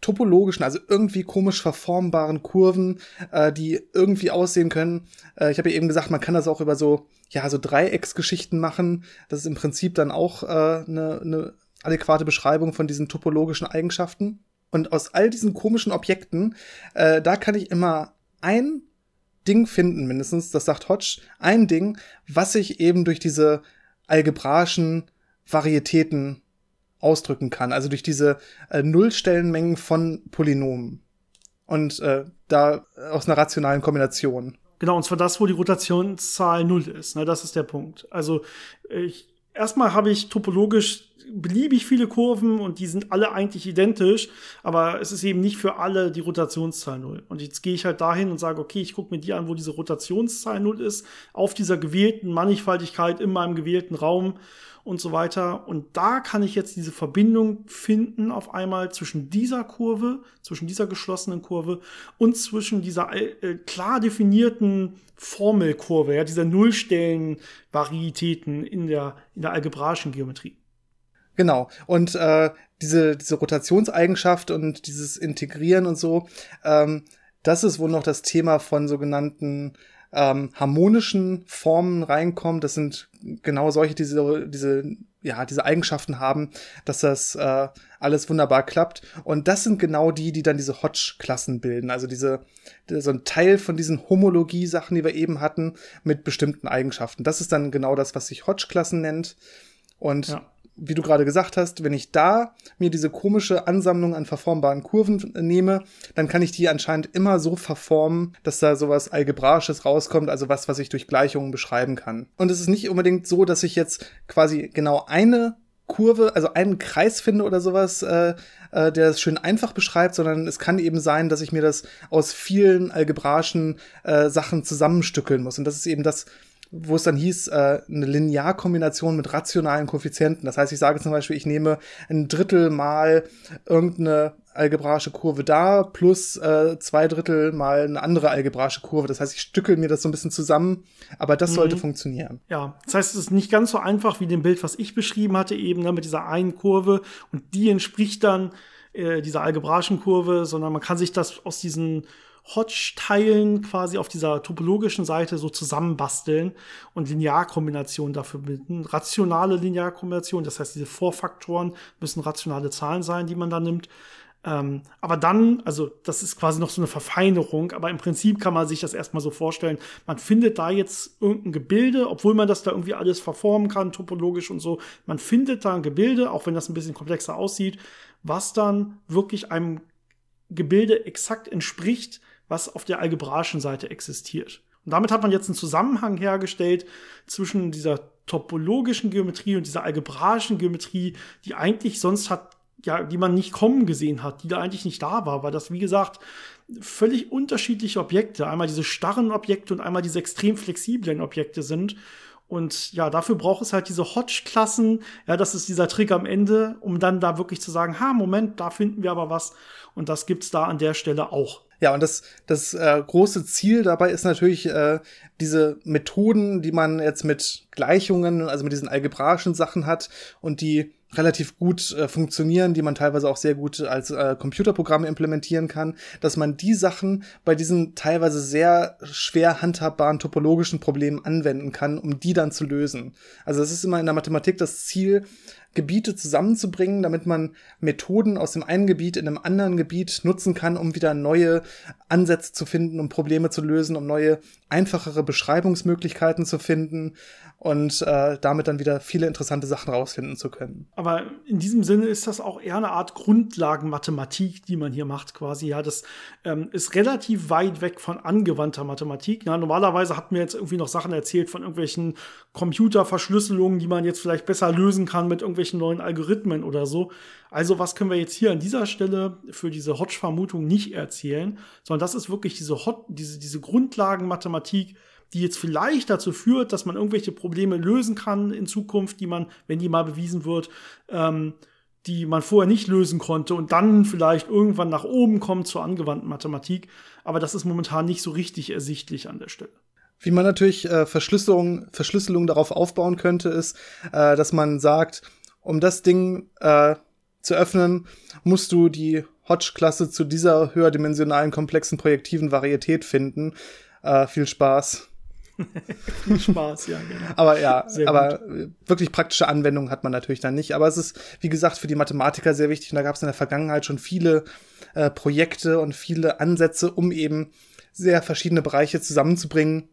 topologischen, also irgendwie komisch verformbaren Kurven, äh, die irgendwie aussehen können. Äh, ich habe ja eben gesagt, man kann das auch über so, ja, so Dreiecksgeschichten machen. Das ist im Prinzip dann auch eine äh, ne adäquate Beschreibung von diesen topologischen Eigenschaften. Und aus all diesen komischen Objekten, äh, da kann ich immer ein Ding finden, mindestens, das sagt Hodge, ein Ding, was ich eben durch diese algebraischen Varietäten ausdrücken kann, also durch diese äh, Nullstellenmengen von Polynomen. Und äh, da aus einer rationalen Kombination. Genau, und zwar das, wo die Rotationszahl null ist. Ne? Das ist der Punkt. Also ich, erstmal habe ich topologisch beliebig viele Kurven und die sind alle eigentlich identisch, aber es ist eben nicht für alle die Rotationszahl null. Und jetzt gehe ich halt dahin und sage, okay, ich gucke mir die an, wo diese Rotationszahl null ist, auf dieser gewählten Mannigfaltigkeit in meinem gewählten Raum und so weiter. Und da kann ich jetzt diese Verbindung finden auf einmal zwischen dieser Kurve, zwischen dieser geschlossenen Kurve und zwischen dieser äh, klar definierten Formelkurve, ja, dieser Nullstellen-Varietäten in der, in der algebraischen Geometrie. Genau. Und äh, diese, diese Rotationseigenschaft und dieses Integrieren und so, ähm, das ist wohl noch das Thema von sogenannten ähm, harmonischen Formen reinkommt. Das sind genau solche, die diese, diese, ja, diese Eigenschaften haben, dass das äh, alles wunderbar klappt. Und das sind genau die, die dann diese Hodge-Klassen bilden. Also diese, so ein Teil von diesen Homologie-Sachen, die wir eben hatten, mit bestimmten Eigenschaften. Das ist dann genau das, was sich Hodge-Klassen nennt. Und ja wie du gerade gesagt hast, wenn ich da mir diese komische Ansammlung an verformbaren Kurven nehme, dann kann ich die anscheinend immer so verformen, dass da sowas Algebraisches rauskommt, also was, was ich durch Gleichungen beschreiben kann. Und es ist nicht unbedingt so, dass ich jetzt quasi genau eine Kurve, also einen Kreis finde oder sowas, äh, äh, der es schön einfach beschreibt, sondern es kann eben sein, dass ich mir das aus vielen algebraischen äh, Sachen zusammenstückeln muss. Und das ist eben das, wo es dann hieß, äh, eine Linearkombination mit rationalen Koeffizienten. Das heißt, ich sage zum Beispiel, ich nehme ein Drittel mal irgendeine algebraische Kurve da plus äh, zwei Drittel mal eine andere algebraische Kurve. Das heißt, ich stückel mir das so ein bisschen zusammen, aber das mhm. sollte funktionieren. Ja, das heißt, es ist nicht ganz so einfach wie dem Bild, was ich beschrieben hatte, eben ne, mit dieser einen Kurve und die entspricht dann äh, dieser algebraischen Kurve, sondern man kann sich das aus diesen Hodge-Teilen quasi auf dieser topologischen Seite so zusammenbasteln und Linearkombinationen dafür bilden. Rationale Linearkombinationen, das heißt, diese Vorfaktoren müssen rationale Zahlen sein, die man da nimmt. Ähm, aber dann, also das ist quasi noch so eine Verfeinerung, aber im Prinzip kann man sich das erstmal so vorstellen. Man findet da jetzt irgendein Gebilde, obwohl man das da irgendwie alles verformen kann, topologisch und so. Man findet da ein Gebilde, auch wenn das ein bisschen komplexer aussieht, was dann wirklich einem Gebilde exakt entspricht, was auf der algebraischen Seite existiert. Und damit hat man jetzt einen Zusammenhang hergestellt zwischen dieser topologischen Geometrie und dieser algebraischen Geometrie, die eigentlich sonst hat, ja, die man nicht kommen gesehen hat, die da eigentlich nicht da war, weil das, wie gesagt, völlig unterschiedliche Objekte, einmal diese starren Objekte und einmal diese extrem flexiblen Objekte sind. Und ja, dafür braucht es halt diese Hodge-Klassen. Ja, das ist dieser Trick am Ende, um dann da wirklich zu sagen, ha, Moment, da finden wir aber was. Und das gibt's da an der Stelle auch. Ja, und das, das äh, große Ziel dabei ist natürlich, äh, diese Methoden, die man jetzt mit Gleichungen, also mit diesen algebraischen Sachen hat und die relativ gut äh, funktionieren, die man teilweise auch sehr gut als äh, Computerprogramme implementieren kann, dass man die Sachen bei diesen teilweise sehr schwer handhabbaren topologischen Problemen anwenden kann, um die dann zu lösen. Also es ist immer in der Mathematik das Ziel, Gebiete zusammenzubringen, damit man Methoden aus dem einen Gebiet in einem anderen Gebiet nutzen kann, um wieder neue Ansätze zu finden, um Probleme zu lösen, um neue, einfachere Beschreibungsmöglichkeiten zu finden und äh, damit dann wieder viele interessante Sachen rausfinden zu können. Aber in diesem Sinne ist das auch eher eine Art Grundlagenmathematik, die man hier macht, quasi. Ja, das ähm, ist relativ weit weg von angewandter Mathematik. Ja, normalerweise hat mir jetzt irgendwie noch Sachen erzählt von irgendwelchen Computerverschlüsselungen, die man jetzt vielleicht besser lösen kann mit irgendwelchen neuen Algorithmen oder so. Also was können wir jetzt hier an dieser Stelle für diese Hodge-Vermutung nicht erzählen, sondern das ist wirklich diese, Hot diese, diese Grundlagenmathematik, die jetzt vielleicht dazu führt, dass man irgendwelche Probleme lösen kann in Zukunft, die man, wenn die mal bewiesen wird, ähm, die man vorher nicht lösen konnte und dann vielleicht irgendwann nach oben kommt zur angewandten Mathematik. Aber das ist momentan nicht so richtig ersichtlich an der Stelle. Wie man natürlich äh, Verschlüsselung, Verschlüsselung darauf aufbauen könnte, ist, äh, dass man sagt, um das Ding äh, zu öffnen, musst du die Hodge-Klasse zu dieser höherdimensionalen, komplexen projektiven Varietät finden. Äh, viel Spaß. viel Spaß, ja, genau. Aber ja, sehr aber gut. wirklich praktische Anwendungen hat man natürlich dann nicht. Aber es ist, wie gesagt, für die Mathematiker sehr wichtig. Und da gab es in der Vergangenheit schon viele äh, Projekte und viele Ansätze, um eben sehr verschiedene Bereiche zusammenzubringen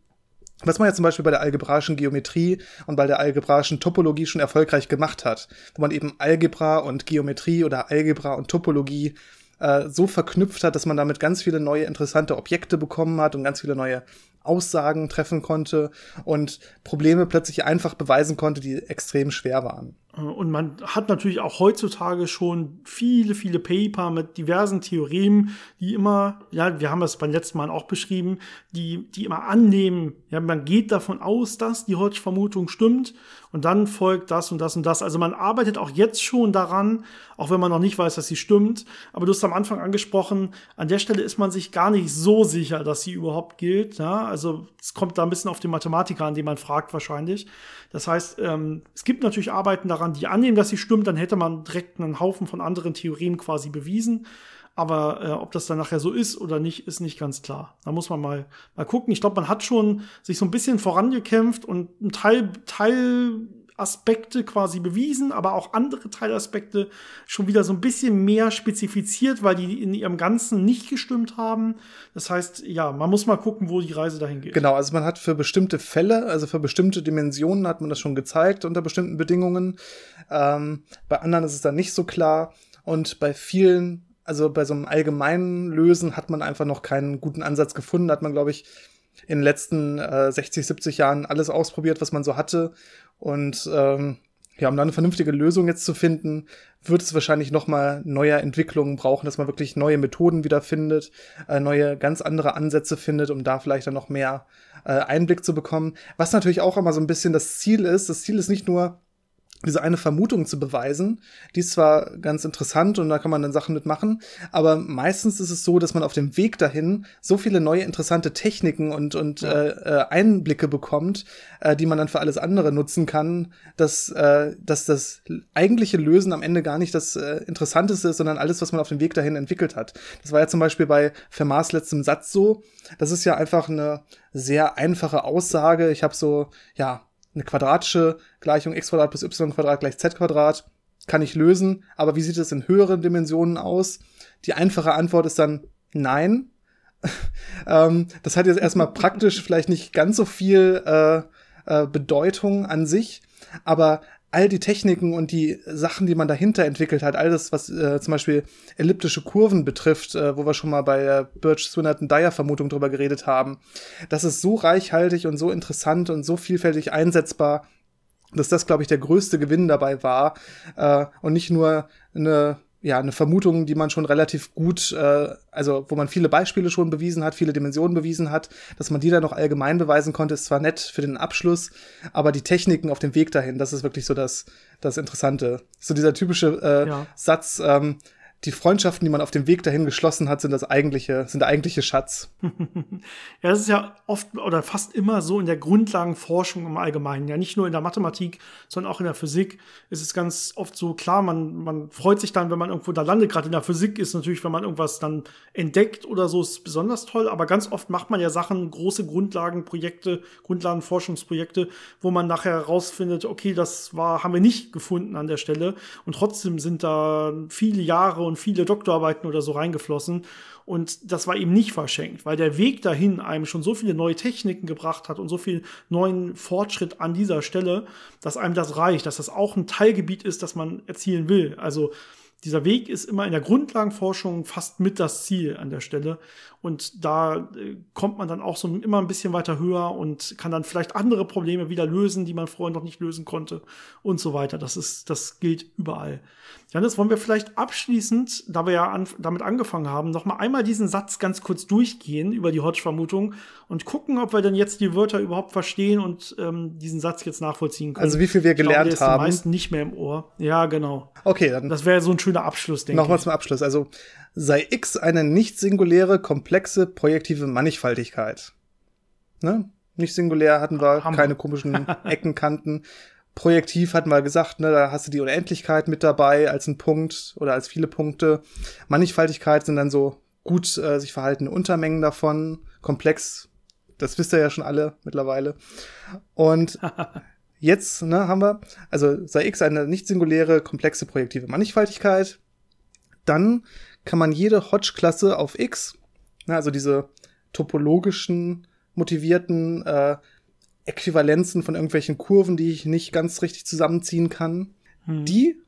was man ja zum Beispiel bei der algebraischen Geometrie und bei der algebraischen Topologie schon erfolgreich gemacht hat, wo man eben Algebra und Geometrie oder Algebra und Topologie äh, so verknüpft hat, dass man damit ganz viele neue interessante Objekte bekommen hat und ganz viele neue Aussagen treffen konnte und Probleme plötzlich einfach beweisen konnte, die extrem schwer waren. Äh, und man hat natürlich auch heutzutage schon viele, viele Paper mit diversen Theoremen, die immer, ja, wir haben das beim letzten Mal auch beschrieben, die, die immer annehmen, ja, man geht davon aus, dass die Hodge-Vermutung stimmt und dann folgt das und das und das. Also man arbeitet auch jetzt schon daran, auch wenn man noch nicht weiß, dass sie stimmt. Aber du hast am Anfang angesprochen, an der Stelle ist man sich gar nicht so sicher, dass sie überhaupt gilt. Ja? Also es kommt da ein bisschen auf den Mathematiker an, den man fragt wahrscheinlich. Das heißt, ähm, es gibt natürlich Arbeiten daran, die annehmen, dass sie stimmt, dann hätte man direkt einen Haufen von anderen Theorien quasi bewiesen. Aber äh, ob das dann nachher so ist oder nicht, ist nicht ganz klar. Da muss man mal, mal gucken. Ich glaube, man hat schon sich so ein bisschen vorangekämpft und ein Teil, Teil Aspekte quasi bewiesen, aber auch andere Teilaspekte schon wieder so ein bisschen mehr spezifiziert, weil die in ihrem Ganzen nicht gestimmt haben. Das heißt, ja, man muss mal gucken, wo die Reise dahin geht. Genau, also man hat für bestimmte Fälle, also für bestimmte Dimensionen hat man das schon gezeigt unter bestimmten Bedingungen. Ähm, bei anderen ist es dann nicht so klar. Und bei vielen, also bei so einem allgemeinen Lösen hat man einfach noch keinen guten Ansatz gefunden. Hat man, glaube ich, in den letzten äh, 60, 70 Jahren alles ausprobiert, was man so hatte und ähm, ja, um da eine vernünftige Lösung jetzt zu finden, wird es wahrscheinlich noch mal neue Entwicklungen brauchen, dass man wirklich neue Methoden wieder findet, äh, neue, ganz andere Ansätze findet, um da vielleicht dann noch mehr äh, Einblick zu bekommen. Was natürlich auch immer so ein bisschen das Ziel ist. Das Ziel ist nicht nur, diese eine Vermutung zu beweisen. Die ist zwar ganz interessant und da kann man dann Sachen mitmachen, aber meistens ist es so, dass man auf dem Weg dahin so viele neue interessante Techniken und, und ja. äh, Einblicke bekommt, äh, die man dann für alles andere nutzen kann, dass, äh, dass das eigentliche Lösen am Ende gar nicht das äh, Interessanteste ist, sondern alles, was man auf dem Weg dahin entwickelt hat. Das war ja zum Beispiel bei Fermats letztem Satz so. Das ist ja einfach eine sehr einfache Aussage. Ich habe so, ja, eine quadratische Gleichung x Quadrat plus y Quadrat gleich z Quadrat kann ich lösen, aber wie sieht es in höheren Dimensionen aus? Die einfache Antwort ist dann nein. ähm, das hat jetzt erstmal praktisch vielleicht nicht ganz so viel äh, äh, Bedeutung an sich, aber all die Techniken und die Sachen, die man dahinter entwickelt hat, all das, was äh, zum Beispiel elliptische Kurven betrifft, äh, wo wir schon mal bei der Birch Swinnerton Dyer Vermutung drüber geredet haben, das ist so reichhaltig und so interessant und so vielfältig einsetzbar, dass das, glaube ich, der größte Gewinn dabei war äh, und nicht nur eine ja, eine Vermutung, die man schon relativ gut, äh, also wo man viele Beispiele schon bewiesen hat, viele Dimensionen bewiesen hat, dass man die dann noch allgemein beweisen konnte, ist zwar nett für den Abschluss, aber die Techniken auf dem Weg dahin, das ist wirklich so das, das Interessante. So dieser typische äh, ja. Satz, ähm, die Freundschaften, die man auf dem Weg dahin geschlossen hat, sind das eigentliche, sind der eigentliche Schatz. ja, das ist ja oft oder fast immer so in der Grundlagenforschung im Allgemeinen. Ja, nicht nur in der Mathematik, sondern auch in der Physik ist es ganz oft so klar, man, man freut sich dann, wenn man irgendwo da landet. Gerade in der Physik ist natürlich, wenn man irgendwas dann entdeckt oder so, ist besonders toll. Aber ganz oft macht man ja Sachen, große Grundlagenprojekte, Grundlagenforschungsprojekte, wo man nachher herausfindet, okay, das war, haben wir nicht gefunden an der Stelle. Und trotzdem sind da viele Jahre und viele Doktorarbeiten oder so reingeflossen. Und das war eben nicht verschenkt, weil der Weg dahin einem schon so viele neue Techniken gebracht hat und so viel neuen Fortschritt an dieser Stelle, dass einem das reicht, dass das auch ein Teilgebiet ist, das man erzielen will. Also dieser Weg ist immer in der Grundlagenforschung fast mit das Ziel an der Stelle. Und da äh, kommt man dann auch so immer ein bisschen weiter höher und kann dann vielleicht andere Probleme wieder lösen, die man vorher noch nicht lösen konnte und so weiter. Das ist, das gilt überall. Janis, wollen wir vielleicht abschließend, da wir ja an, damit angefangen haben, noch mal einmal diesen Satz ganz kurz durchgehen über die Hodge-Vermutung und gucken, ob wir denn jetzt die Wörter überhaupt verstehen und ähm, diesen Satz jetzt nachvollziehen können. Also wie viel wir gelernt ich glaube, der haben. Ist den meisten nicht mehr im Ohr. Ja, genau. Okay, dann. Das wäre so ein schöner Abschluss, denke ich. Nochmal zum Abschluss. Also sei X eine nicht singuläre, komplexe, projektive Mannigfaltigkeit. Ne? Nicht singulär hatten wir, Hammer. keine komischen Ecken, Kanten. Projektiv hatten wir gesagt, ne, da hast du die Unendlichkeit mit dabei als ein Punkt oder als viele Punkte. Mannigfaltigkeit sind dann so gut äh, sich verhaltene Untermengen davon. Komplex, das wisst ihr ja schon alle mittlerweile. Und jetzt ne, haben wir, also sei x eine nicht singuläre, komplexe projektive Mannigfaltigkeit. Dann kann man jede Hodge-Klasse auf x, ne, also diese topologischen motivierten äh, Äquivalenzen von irgendwelchen Kurven, die ich nicht ganz richtig zusammenziehen kann, hm. die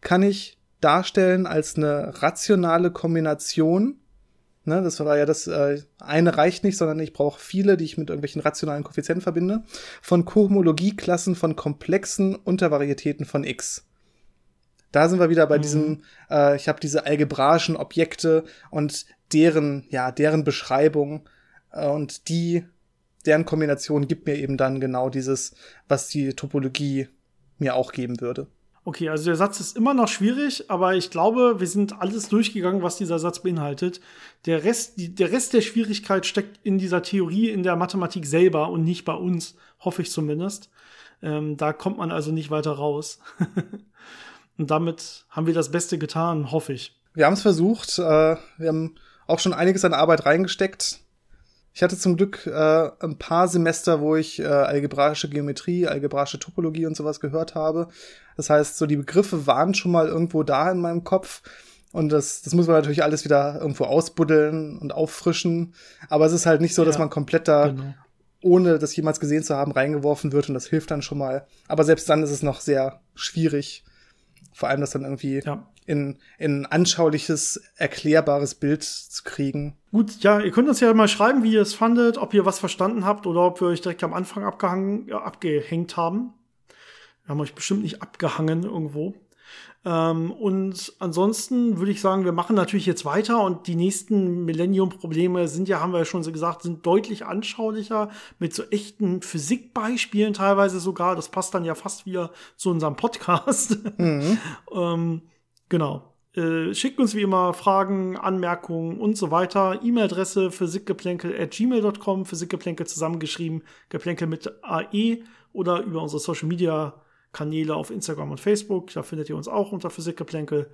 kann ich darstellen als eine rationale Kombination. Ne, das war ja das äh, eine reicht nicht, sondern ich brauche viele, die ich mit irgendwelchen rationalen Koeffizienten verbinde, von Kohomologieklassen von komplexen Untervarietäten von x. Da sind wir wieder bei mhm. diesem, äh, ich habe diese algebraischen Objekte und deren, ja, deren Beschreibung äh, und die deren Kombination gibt mir eben dann genau dieses, was die Topologie mir auch geben würde. Okay, also der Satz ist immer noch schwierig, aber ich glaube, wir sind alles durchgegangen, was dieser Satz beinhaltet. Der Rest, die, der Rest der Schwierigkeit steckt in dieser Theorie, in der Mathematik selber und nicht bei uns, hoffe ich zumindest. Ähm, da kommt man also nicht weiter raus. und damit haben wir das Beste getan, hoffe ich. Wir haben es versucht. Äh, wir haben auch schon einiges an Arbeit reingesteckt. Ich hatte zum Glück äh, ein paar Semester, wo ich äh, algebraische Geometrie, algebraische Topologie und sowas gehört habe. Das heißt, so die Begriffe waren schon mal irgendwo da in meinem Kopf. Und das, das muss man natürlich alles wieder irgendwo ausbuddeln und auffrischen. Aber es ist halt nicht so, dass man komplett da, genau. ohne das jemals gesehen zu haben, reingeworfen wird. Und das hilft dann schon mal. Aber selbst dann ist es noch sehr schwierig. Vor allem das dann irgendwie ja in, in anschauliches, erklärbares Bild zu kriegen. Gut, ja, ihr könnt uns ja mal schreiben, wie ihr es fandet, ob ihr was verstanden habt oder ob wir euch direkt am Anfang abgehangen, ja, abgehängt haben. Wir haben euch bestimmt nicht abgehangen irgendwo. Ähm, und ansonsten würde ich sagen, wir machen natürlich jetzt weiter und die nächsten Millennium-Probleme sind ja, haben wir ja schon so gesagt, sind deutlich anschaulicher mit so echten Physikbeispielen teilweise sogar. Das passt dann ja fast wieder zu unserem Podcast. Mhm. ähm, Genau. Äh, schickt uns wie immer Fragen, Anmerkungen und so weiter. E-Mail-Adresse physikgeplänkel at gmail.com, physikgeplänkel zusammengeschrieben, geplänkel mit AE oder über unsere Social Media Kanäle auf Instagram und Facebook. Da findet ihr uns auch unter Physikgeplänkel.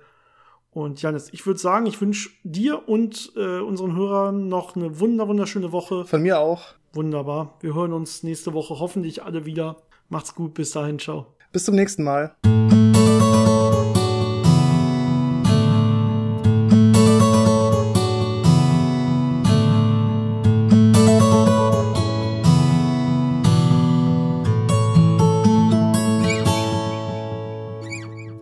Und Janis, ich würde sagen, ich wünsche dir und äh, unseren Hörern noch eine wunder wunderschöne Woche. Von mir auch. Wunderbar. Wir hören uns nächste Woche hoffentlich alle wieder. Macht's gut, bis dahin, ciao. Bis zum nächsten Mal.